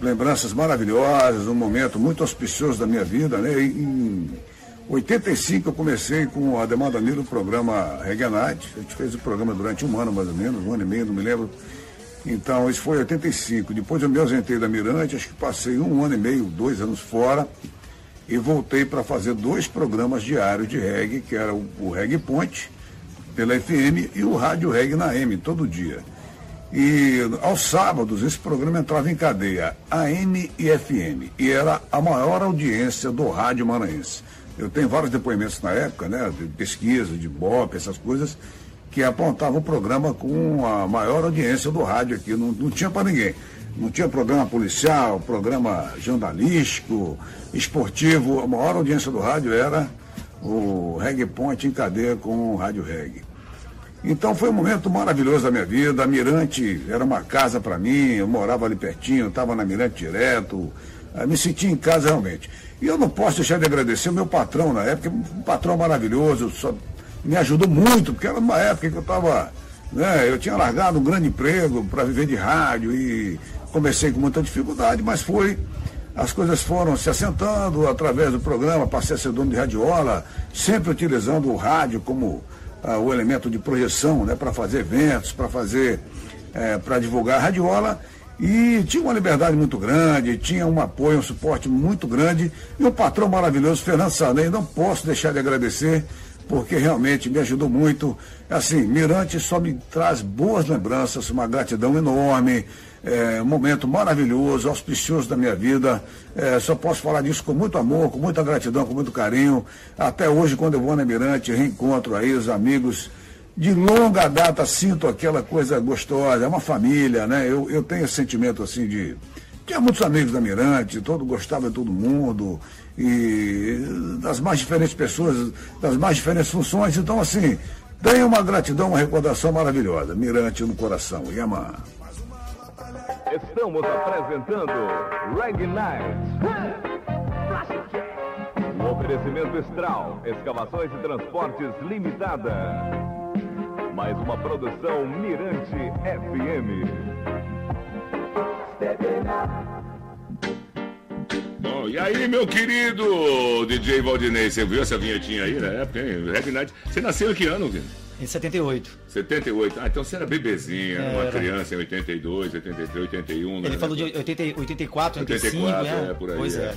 lembranças maravilhosas, um momento muito auspicioso da minha vida, né? E, 85 eu comecei com a Demanda Danilo o programa Reggae Night. A gente fez o programa durante um ano mais ou menos, um ano e meio, não me lembro. Então, isso foi em 85. Depois eu me ausentei da Mirante, acho que passei um ano e meio, dois anos fora, e voltei para fazer dois programas diários de reggae, que era o, o Reggae Ponte, pela FM, e o Rádio Reggae na M, todo dia. E aos sábados esse programa entrava em cadeia, AM e FM, e era a maior audiência do rádio maranhense. Eu tenho vários depoimentos na época, né, de pesquisa, de BOP, essas coisas, que apontava o programa com a maior audiência do rádio aqui, não, não tinha para ninguém. Não tinha programa policial, programa jornalístico, esportivo. A maior audiência do rádio era o Reggae Point em cadeia com o Rádio Reggae. Então foi um momento maravilhoso da minha vida. A Mirante era uma casa para mim, eu morava ali pertinho, estava na Mirante direto, eh, me sentia em casa realmente. E eu não posso deixar de agradecer o meu patrão na época, um patrão maravilhoso, só me ajudou muito, porque era uma época que eu estava. Né, eu tinha largado um grande emprego para viver de rádio e comecei com muita dificuldade, mas foi. As coisas foram se assentando através do programa, passei a ser dono de radiola, sempre utilizando o rádio como ah, o elemento de projeção, né, para fazer eventos, para fazer, eh, para divulgar a radiola. E tinha uma liberdade muito grande, tinha um apoio, um suporte muito grande. E um patrão maravilhoso, Fernando Sanei, não posso deixar de agradecer, porque realmente me ajudou muito. Assim, Mirante só me traz boas lembranças, uma gratidão enorme, é, um momento maravilhoso, auspicioso da minha vida. É, só posso falar disso com muito amor, com muita gratidão, com muito carinho. Até hoje, quando eu vou na Mirante, reencontro aí os amigos de longa data sinto aquela coisa gostosa, é uma família, né? Eu, eu tenho esse sentimento assim de. Tinha muitos amigos da Mirante, todo gostava de todo mundo, e das mais diferentes pessoas, das mais diferentes funções. Então, assim, tenho uma gratidão, uma recordação maravilhosa. Mirante no coração. Yama. Estamos apresentando Reg Night. Um oferecimento Estral, escavações e transportes limitada. Mais uma produção Mirante FM. Bom, e aí, meu querido DJ Valdinei, você viu essa vinhetinha aí na época, hein? Reg Night. Você nasceu em que ano, Vini? Em 78. 78. Ah, então você era bebezinha, É, uma era. criança em 82, 83, 81. Ele né? falou de 80, 84, 85, 84, né? é, por aí. Pois é. é.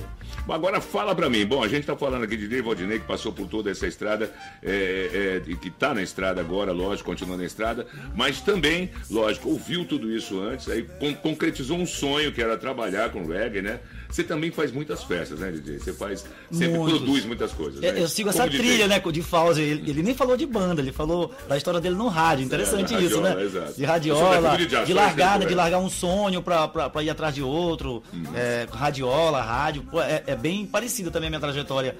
Agora fala pra mim. Bom, a gente tá falando aqui de Dave Valdinei, que passou por toda essa estrada, é, é, e que tá na estrada agora, lógico, continua na estrada, mas também, lógico, ouviu tudo isso antes, aí con- concretizou um sonho que era trabalhar com reggae, né? Você também faz muitas festas, né, DJ? Você faz, sempre Muitos. produz muitas coisas. Eu, né? eu sigo Como essa DJ. trilha, né, de Fauzi. Ele, ele nem falou de banda, ele falou da história dele no rádio. Interessante É, da isso, radiola, né? exato. De radiola, família de de, ações, largar, né, né, de é. largar um sonho pra, pra, pra ir atrás de outro. Uhum. É, radiola, rádio. Pô, é, é bem parecida também a minha trajetória.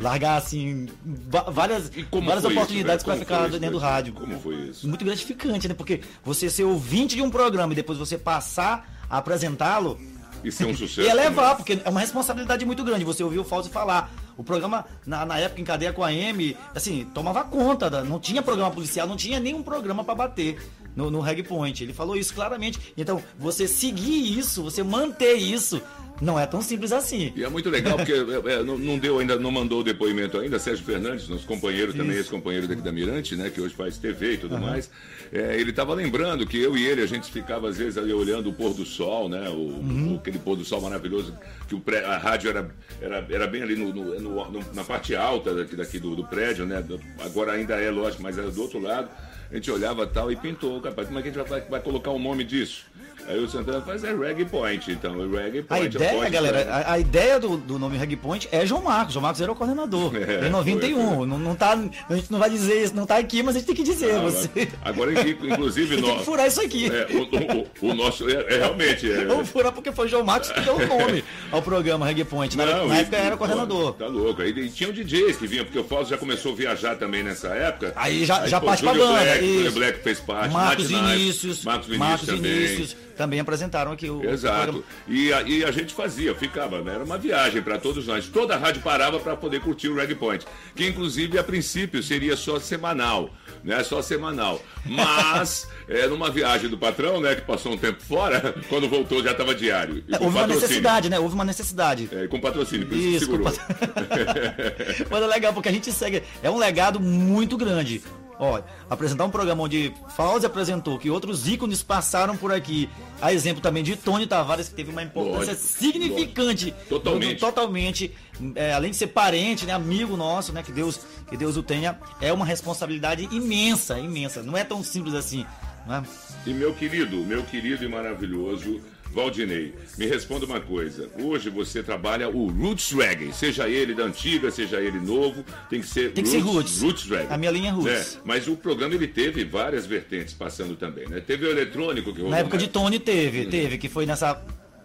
Largar, assim, várias, Uhum. várias foi isso, oportunidades velho? pra ficar dentro do velho? rádio. Como foi isso? Muito gratificante, né? Porque você ser ouvinte de um programa e depois você passar a apresentá-lo. E ser um sucesso. E levar, porque é uma responsabilidade muito grande você ouvir o Fauzi falar. O programa, na, na época, em cadeia com a M, assim, tomava conta, da- não tinha programa policial, não tinha nenhum programa pra bater no, no Reg Point. Ele falou isso claramente. Então, você seguir isso, você manter isso, não é tão simples assim. E é muito legal porque é, é, não, não deu ainda, não mandou o depoimento ainda, Sérgio Fernandes, nosso companheiro também, Isso. ex-companheiro daqui da Mirante, né, que hoje faz TV e tudo Aham. mais. É, ele estava lembrando que eu e ele, a gente ficava às vezes ali olhando o pôr do sol, né, o, Uhum. aquele pôr do sol maravilhoso, que o pré- a rádio era, era, era bem ali no, no- no- na parte alta daqui, daqui do, do prédio, né, agora ainda é, lógico, mas era do outro lado. A gente olhava tal e pintou, rapaz, como é que a gente vai, vai colocar o nome disso? Aí o Santana faz é Reggae Point, então, é Reggae A Point. ideia, pode- galera, a, a ideia do, do nome Reg Point é João Marcos. João Marcos era o coordenador. É, em 91. Não, não tá, a gente não vai dizer isso, não tá aqui, mas a gente tem que dizer. Ah, você. Agora, inclusive, Tem que nós. furar isso aqui. É, o, o- o nosso. É, é realmente. É, Vamos furar porque foi João Marcos que deu o nome ao programa Reggae Point. Na, Não, na e- época era e, coordenador. Tá louco. Aí e tinham DJs que vinham, porque o Fausto já começou a viajar também nessa época. Aí já, já pô, parte pra banda. Black, Isso. Black fez parte. Marcos Vinícius. Marcos Vinícius Marcos também. Vinícius também apresentaram aqui o. Exato. E a, e a gente fazia, ficava, né? Era uma viagem para todos nós. Toda a rádio parava para poder curtir o Reggae Point, que inclusive a princípio seria só semanal, né? Só semanal. Mas é, numa viagem do patrão, né? Que passou um tempo fora, quando voltou já estava diário. É, houve uma patrocínio. necessidade, né? Houve uma necessidade. É, com patrocínio, por isso, Isso, que segurou. Mas é legal, porque a gente segue. É um legado muito grande. Olha, apresentar um programa onde Fauzi apresentou, que outros ícones passaram por aqui. A exemplo também de Tony Tavares, que teve uma importância Lógico, significante. Totalmente. do- do- totalmente. é, além de ser parente, né, amigo nosso, né? Que Deus, que Deus o tenha. É uma responsabilidade imensa, imensa. Não é tão simples assim. Né? E meu querido, meu querido e maravilhoso Valdinei, me responda uma coisa. Hoje você trabalha o Roots Reggae, seja ele da antiga, seja ele novo, tem que ser Tem que ser roots. Roots Reggae. A minha linha é roots. É, mas o programa ele teve várias vertentes passando também, né? Teve o eletrônico que rolou Na época de mais. Tony teve, Uhum. teve, que foi nessa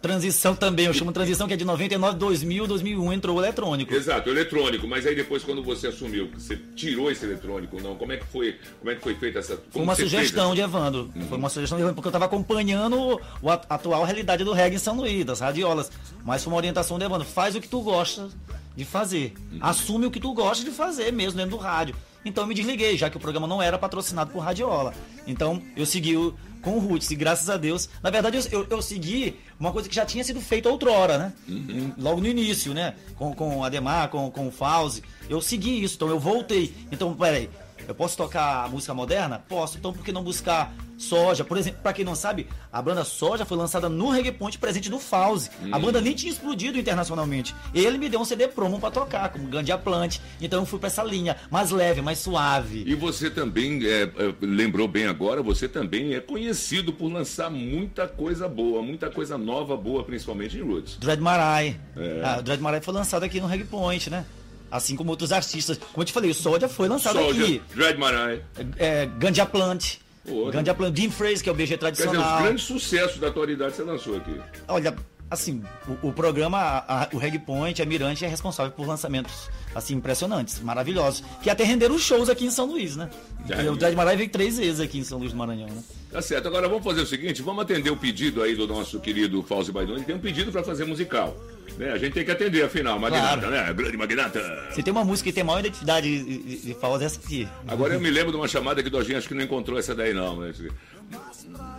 transição também, eu chamo transição que é de 99, 2000, 2001 entrou o eletrônico. Exato, o eletrônico, mas aí depois quando você assumiu, você tirou esse eletrônico, não? Como é que foi? Como é que foi feita essa? Foi uma sugestão fez de Evandro. Foi uma sugestão de Evandro, porque eu estava acompanhando a atual realidade do reggae em São Luís, das radiolas. Mas foi uma orientação de Evandro. Faz o que tu gosta de fazer. Assume o que tu gosta de fazer mesmo dentro do rádio. Então eu me desliguei, já que o programa não era patrocinado por Radiola. Então eu segui o- com o Roots, e graças a Deus. Na verdade, eu, eu, eu segui uma coisa que já tinha sido feita outrora, né? Uhum. Logo no início, né? Com, com o Ademar, com, com o Fauzi. Eu segui isso, então eu voltei. Então, peraí, eu posso tocar música moderna? Posso. Então por que não buscar soja? Por exemplo, pra quem não sabe, a banda Soja foi lançada no Reggae Point presente do Fauzi. A Hum. banda nem tinha explodido internacionalmente. Ele me deu um CD promo pra tocar, como Gandia Plant. Então eu fui pra essa linha, mais leve, mais suave. E você também, é, é, lembrou bem agora, você também é conhecido por lançar muita coisa boa, muita coisa nova, boa, principalmente em Roots. Dread Marai. É. Ah, Dread Marai foi lançado aqui no Reggae Point, né? Assim como outros artistas. Como eu te falei, o Soja foi lançado Soldier, aqui. Dread Marai. É, Gandia Plant. Outra. Gandia Plant, Dean Fraser, que é o BG Quer dizer, os tradicional. grandes sucessos da atualidade você lançou aqui. Olha, assim, o, o programa, a- a- o Reg Point, a Mirante é responsável por lançamentos, assim, impressionantes, maravilhosos. Que até renderam shows aqui em São Luís, né? É. O Dread Marai veio três vezes aqui em São Luís do Maranhão, né? Tá certo. Agora vamos fazer o seguinte, vamos atender o pedido aí do nosso querido Fauzi Baidon. Ele tem um pedido para fazer musical. Né? A gente tem que atender, afinal, Magnata, Claro. né? Grande Magnata. Se tem uma música que tem maior identidade de, de, de Fauzi, é essa aqui. Agora eu me lembro de uma chamada que o Dojinho acho que não encontrou essa daí não. Né?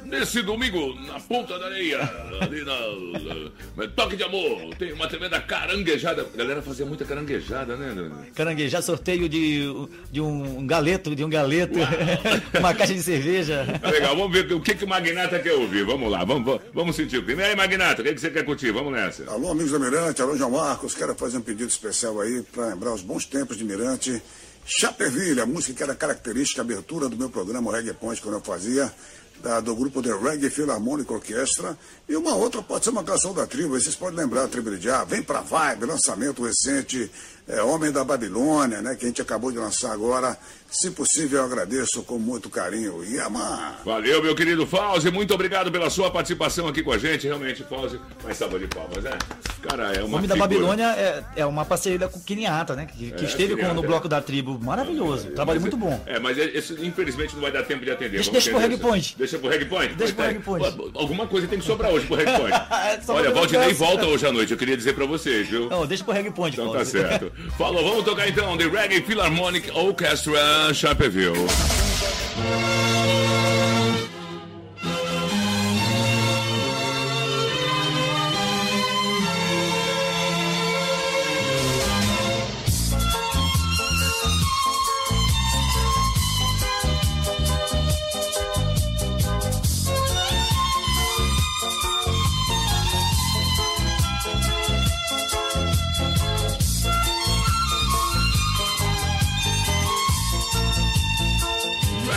Nesse domingo, na ponta da areia, ali na, na- Toque de Amor, tem uma tremenda caranguejada. A galera fazia muita caranguejada, né? Caranguejar sorteio de, de um galeto, de um galeto, uma caixa de cerveja. Tá legal, vamos ver o que, que o Magnata quer ouvir. Vamos lá, vamos, vamos, sentir o clima. E aí, Magnata, o que, que você quer curtir? Vamos nessa. Alô, amigos da Mirante, alô, João Marcos. Quero fazer um pedido especial aí para lembrar os bons tempos de Mirante. Chaperville, a música que era característica, a abertura do meu programa o Reggae Point, quando eu fazia, da- do grupo The Reggae Philharmonic Orchestra. E uma outra pode ser uma canção da tribo, vocês podem lembrar, a tribo de Já, Vem Pra Vibe, lançamento recente, é, Homem da Babilônia, né, que a gente acabou de lançar agora. Se possível, eu agradeço com muito carinho. Yaman! Valeu, meu querido Fauzi, muito obrigado pela sua participação aqui com a gente. Realmente, Fauzi, mais salva de palmas, né? Cara, é O uma Homem da figura. Babilônia é, é uma parceria com o Kiniata, né? Que, que É, esteve com, Kiniata, no é. bloco da tribo. Maravilhoso. Trabalho Mas muito é- bom. É, mas é- esse, infelizmente não vai dar tempo de atender. Deixa- deixa pro isso. Point. Deixa pro Reggae Point? Deixa pro Reggae Point. Alguma coisa tem que sobrar hoje pro Reggae Point. Olha, Valdinei volta hoje à noite, eu queria dizer pra vocês, viu? Não, deixa pro Reggae Point, Então tá certo. Falou, vamos tocar então The Reggae Philharmonic Orchestra Chapeville.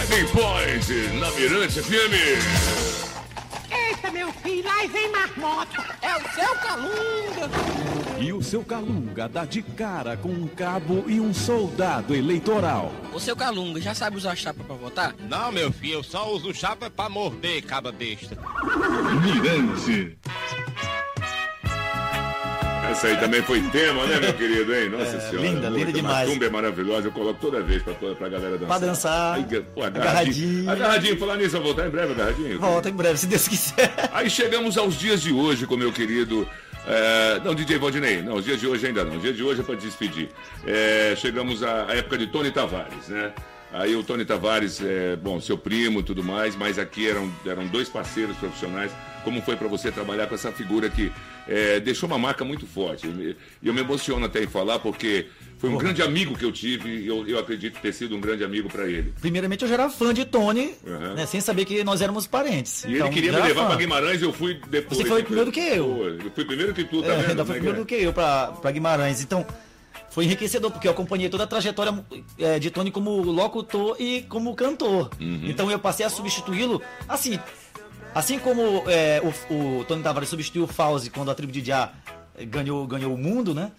Reggae Point na Mirante FM. Eita, meu filho, aí vem marmota. É o seu calunga. E o seu Calunga dá de cara com um cabo e um soldado eleitoral. Ô seu Calunga, já sabe usar chapa pra votar? Não, meu filho, eu só uso chapa pra morder, caba besta. Mirante. Essa aí também foi tema, né, meu querido, hein? Nossa É, senhora. linda, linda demais. A tumba é maravilhosa, eu coloco toda vez pra, toda- pra galera dançar. Pra dançar, Aí, pô, agarradinho. agarradinho. Falar nisso, vai voltar em breve, agarradinho? Volta em breve, se Deus quiser. Aí chegamos aos dias de hoje com meu querido. é, não, DJ Valdinei, não, os dias de hoje ainda não. Os dias de hoje é para despedir. É, chegamos à à época de Tony Tavares, né? Aí o Tony Tavares, é, bom, seu primo e tudo mais, mas aqui eram, eram dois parceiros profissionais. Como foi para você trabalhar com essa figura que é, deixou uma marca muito forte? E eu me emociono até em falar, porque foi um Porra. grande amigo que eu tive e eu, eu acredito ter sido um grande amigo para ele. Primeiramente, eu já era fã de Tony, Uhum. né, sem saber que nós éramos parentes. E Então, ele queria me levar para Guimarães, eu fui depois. Você foi primeiro do que eu. Eu fui primeiro que tu, tá É, vendo? ainda foi é que primeiro do que eu pra Guimarães. Então, foi enriquecedor, porque eu acompanhei toda a trajetória é, de Tony como locutor e como cantor. Uhum. Então eu passei a substituí-lo, assim, Assim como é, o, o Tony Tavares substituiu o Fauzi quando a tribo de Já ganhou, ganhou o mundo, né?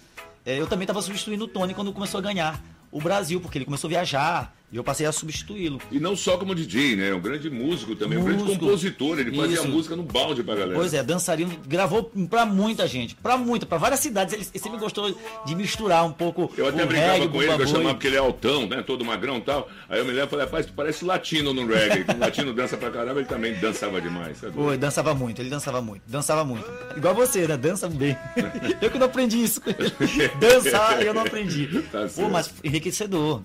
É, eu também estava substituindo o Tony quando começou a ganhar o Brasil, porque ele começou a viajar e eu passei a substituí-lo. E não só como DJ, né? Um grande músico também, um grande Músico. compositor. Ele fazia Isso. música no balde pra galera. Pois é, dançarino, gravou pra muita gente, pra muita, pra várias cidades. Ele, ele sempre gostou de misturar um pouco Eu até o brincava reggae, com ele, que eu chamava porque ele é altão, né? Todo magrão e tal. Aí eu me lembro e falei, rapaz, tu parece latino no reggae. O latino dança pra caramba, ele também dançava demais. sabe? Ele dançava muito, ele dançava muito, dançava muito. Igual você, né? Dança bem. eu que não aprendi isso com ele. Dançar eu não aprendi. Tá Pô, mas enriquecedor.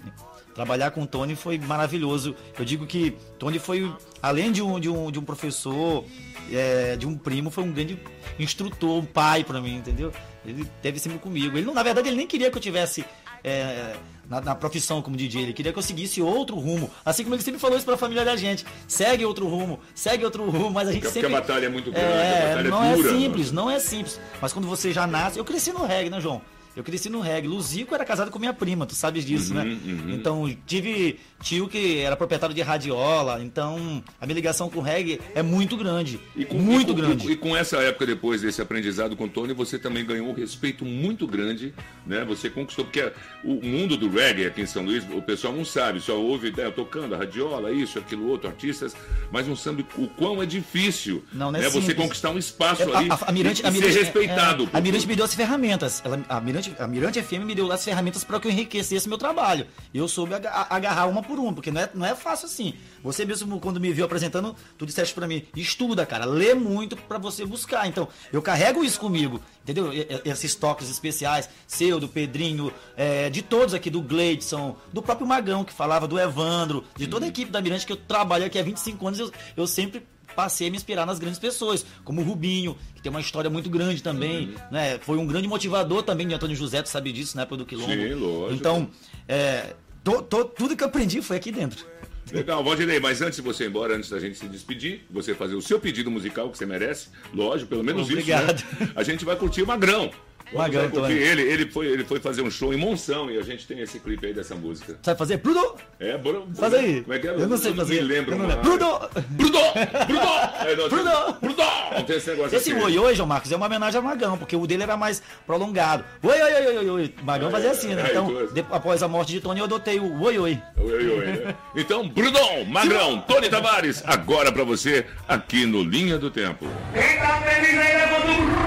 Trabalhar com o Tony foi maravilhoso. Eu digo que Tony foi, além de um, de um, de um professor, é, de um primo, foi um grande instrutor, um pai pra mim, entendeu? Ele teve sempre comigo. Ele, não- na verdade, ele nem queria que eu tivesse é, na, na profissão como DJ, ele queria que eu seguisse outro rumo. Assim como ele sempre falou isso pra família da gente. Segue outro rumo, segue outro rumo, mas a gente Porque- sempre... porque a batalha é muito grande, a É, batalha é não dura, é simples, não é simples. Mas quando você já nasce. Eu cresci no reggae, né, João? Eu cresci no reggae. Luzico era casado com minha prima, tu sabes disso, né? uhum. Então, tive tio que era proprietário de radiola. Então, a minha ligação com o reggae é muito grande. muito e com, grande. E, com essa época, depois desse aprendizado com o Tony, você também ganhou um respeito muito grande, né? Você conquistou, porque o mundo do reggae aqui em São Luís, o pessoal não sabe, só ouve né, tocando a radiola, isso, aquilo, outro, artistas, mas não sabe o quão é difícil Não, não é né, você conquistar um espaço É, ali a, a, a Mirante, e, a Mirante, ser respeitado. é, a Mirante me deu as ferramentas. Ela, a, Mirante, a Mirante FM me deu as ferramentas para que eu enriquecesse meu trabalho. E eu soube agarrar uma por uma, porque não é, não é fácil assim. Você mesmo, quando me viu apresentando, tu disseste para mim, estuda, cara, lê muito para você buscar. Então, eu carrego isso comigo, entendeu? Esses toques especiais, seu, do Pedrinho, é, de todos aqui, do Gleidson, do próprio Magão, que falava, do Evandro, de toda a equipe da Mirante que eu trabalho aqui há 25 anos, eu, eu sempre passei a me inspirar nas grandes pessoas, como o Rubinho, que tem uma história muito grande também, né? Foi um grande motivador também de Antônio José, tu sabe disso, na época do Quilombo. Sim, lógico. Então, é, to- to- tudo que eu aprendi foi aqui dentro. Legal, Valdirei, mas antes de você ir embora, antes da gente se despedir, você fazer o seu pedido musical que você merece, lógico, pelo menos Obrigado. isso, né? A gente vai curtir o Magrão. Magrão, é. ele, ele foi, ele foi fazer um show em Monção e a gente tem esse clipe aí dessa música. Sabe fazer? Bruno! É, Bruno. Faz aí. Como é que é? Eu não sei fazer. Me lembro. Eu não lembro. Bruno! Bruno! Bruno! É, não, Bruno! Bruno! Não tem esse negócio Esse assim. oi oi, João Marcos, é uma homenagem ao Magão, porque o dele era mais prolongado. Oi, oi, oi, oi, oi. O Magão fazia assim, né? é, Então, então- de- após a morte de Tony, eu adotei o oi, oi. Oi, oi, oi, né? Então, Brunão, Magrão, Tony Tavares, agora pra você, aqui no Linha do Tempo. Quem tá feliz aí, levanta o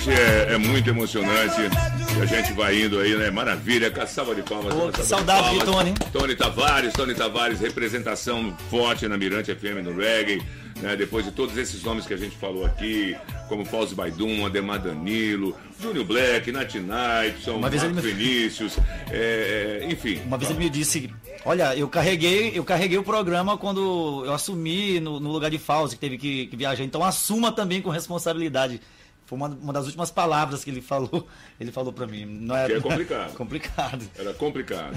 realmente é, é muito emocionante. E a gente vai indo aí, né? Maravilha, com a salva de palmas. Pô, que saudade de. Tony. Tony Tavares, Tony Tavares, representação forte na Mirante FM no reggae. Né, depois de todos esses nomes que a gente falou aqui, como Fausto Baidum, Ademar Danilo, Júnior Black, Nath Nightson, Uma vez Marco ele me- Vinícius, é, é, enfim. Uma vez ele me disse, olha, eu carreguei, eu carreguei o programa quando eu assumi no, no lugar de Fausto, que teve que, que viajar. Então assuma também com responsabilidade. Foi uma, uma das últimas palavras que ele falou. Ele falou pra mim. Não é, Que é complicado. complicado. Era complicado.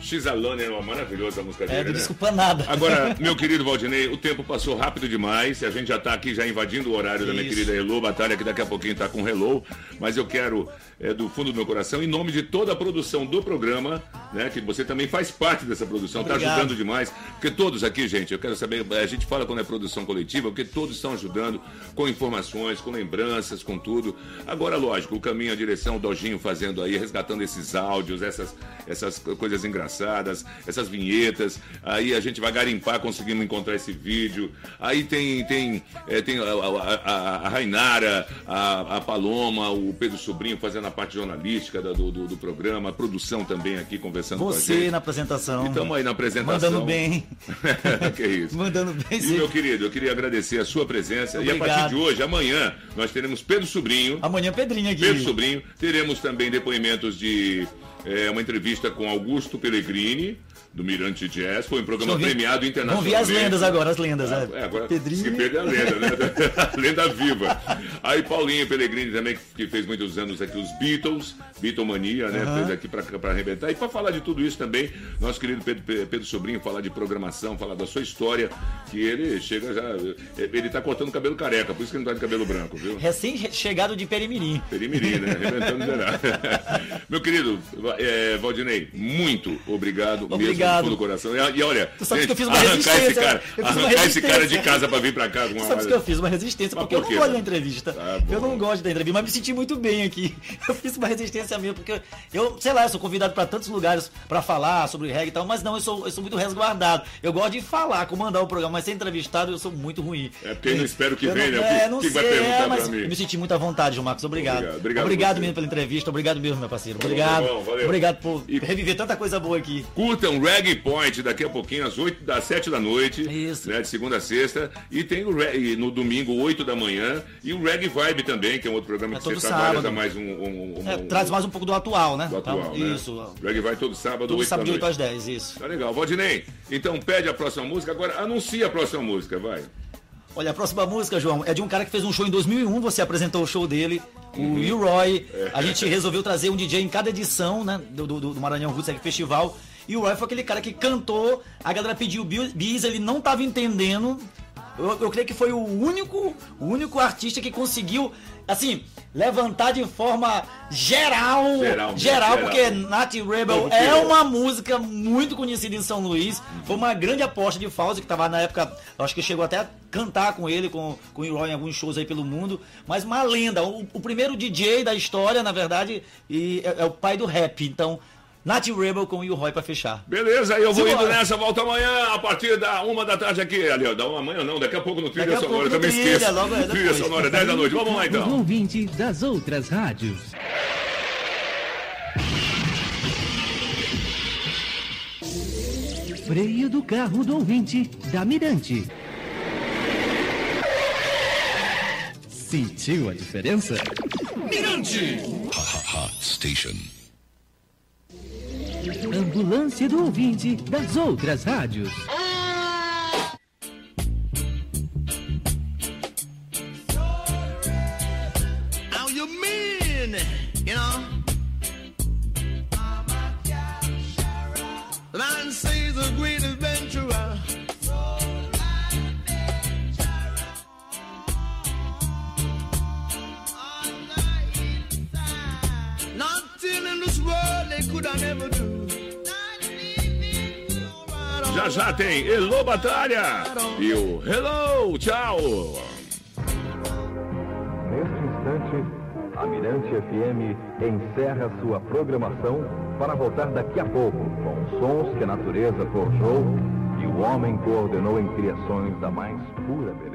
X Alone era uma maravilhosa música É, dele, não né? desculpa nada. Agora, meu querido Valdinei, o tempo passou rápido demais. A gente já está aqui já invadindo o horário da minha Isso. querida Hello Batalha, que daqui a pouquinho está com Hello. Mas eu quero, é, do fundo do meu coração, em nome de toda a produção do programa, né? Que você também faz parte dessa produção, está Obrigado. ajudando demais. Porque todos aqui, gente, eu quero saber, a gente fala quando é produção coletiva, porque todos estão ajudando com informações, com lembranças, com tudo. Agora, lógico, o caminho, a direção, o Dojinho fazendo aí, resgatando esses áudios, essas, essas coisas engraçadas, essas vinhetas. Aí a gente vai garimpar, conseguimos encontrar esse vídeo. Aí tem, tem, é, tem a, a, a- a Rainara, a, a Paloma, o Pedro Sobrinho fazendo a parte jornalística do, do, do programa, a produção também aqui conversando com a Você gente. na apresentação. Estamos aí na apresentação. Mandando bem. que isso. Mandando bem, E, sim. meu querido, eu queria agradecer a sua presença. E a Obrigado. partir de hoje, amanhã, nós teremos Pedro Sobrinho. Amanhã Pedrinho aqui. Pedro Sobrinho. Teremos também depoimentos de é, uma entrevista com Augusto Pellegrini, do Mirante Jazz. Foi um programa Vamos ver- premiado Vamos internacionalmente. ver as lendas agora, as lendas. É, é. agora Pedrinho. se perde a lenda, né? A lenda viva. Aí Paulinho Pellegrini também, que- fez muitos anos aqui os Beatles, Beatlemania, né? Aham. Fez aqui pra, pra arrebentar. E pra falar de tudo isso também, nosso querido Pedro, Pedro Sobrinho, falar de programação, falar da sua história, que ele chega já. Ele tá cortando cabelo careca, por isso que ele não tá de cabelo branco, viu? Recém-chegado de Perimirim. Perimirim, né? Arrebentando geral. Meu querido é, Valdinei, muito obrigado, mesmo Obrigado. do coração. E, e olha, Tu sabe gente, que eu fiz uma arrancar esse resistência, cara, eu fiz uma arrancar esse cara de resistência. casa pra vir pra cá Tu sabe que eu fiz uma resistência, porque eu por não quê? gosto da entrevista. Tá eu não gosto da entrevista, mas me senti muito bem aqui. Eu fiz uma resistência mesmo, porque eu, sei lá, eu sou convidado pra tantos lugares pra falar sobre reggae e tal, mas não, eu sou, eu sou muito resguardado. Eu gosto de falar, comandar o programa, mas ser entrevistado eu sou muito ruim. É porque eu não espero que Eu venha, não, né? é, não que sei, vai perguntar é, mas mim? eu me senti muito à vontade, João Marcos. Obrigado. Obrigado, obrigado Obrigado mesmo pela entrevista, obrigado mesmo, meu parceiro. Bom, Obrigado. tá bom, valeu. Obrigado por reviver tanta coisa boa aqui. Curtam Reggae Point daqui a pouquinho, às 8 das 7 da noite. Isso. Né, de segunda a sexta. E tem o Reggae no domingo, 8 da manhã. E o Reggae Vibe também, que é um outro programa É que todo você trabalha sábado. dá mais um. um- um- É, um- traz mais um pouco do atual, né? do atual, Tá, né? Isso. Reggae vai todo sábado, Todo 8 sábado de da 8 noite. às 10, isso. Tá legal. Valdinei, então pede a próxima música. Agora anuncia a próxima música, vai. Olha, a próxima música, João, é de um cara que fez um show em 2001, você apresentou o show dele, o Will Roy. É. A gente resolveu trazer um DJ em cada edição, né, do, do, do Maranhão Roots Festival. E o Roy foi aquele cara que cantou, a galera pediu bi- bis, ele não tava entendendo. Eu, eu creio que foi o único, o único artista que conseguiu, assim, levantar de forma geral, Geral geral, geral. porque Nat Rebel é uma música muito conhecida em São Luís. Foi uma grande aposta de Fausto, que estava na época, acho que chegou até a cantar com ele, com, com o Roy em alguns shows aí pelo mundo. Mas uma lenda, o, o primeiro DJ da história, na verdade, e é, é o pai do rap. Então, Nat Rebel com o Roy pra fechar. Beleza, eu vou Simbora. indo nessa, volta amanhã, a partir da uma da tarde aqui. Ali, ó, da uma amanhã não, daqui a pouco no Trilha Daqui Sonora, no também Trilha, esqueço. logo é Trilha. Sonora, 10 da noite. Vamos lá então. ouvintes das outras rádios. Freio do carro do ouvinte da Mirante. Sentiu a diferença? Mirante. Hot Station. Ambulância do ouvinte das outras rádios. Já já tem Hello Batalha e o Hello, tchau. Neste instante, a Mirante FM encerra sua programação para voltar daqui a pouco com sons que a natureza forjou e o homem coordenou em criações da mais pura beleza.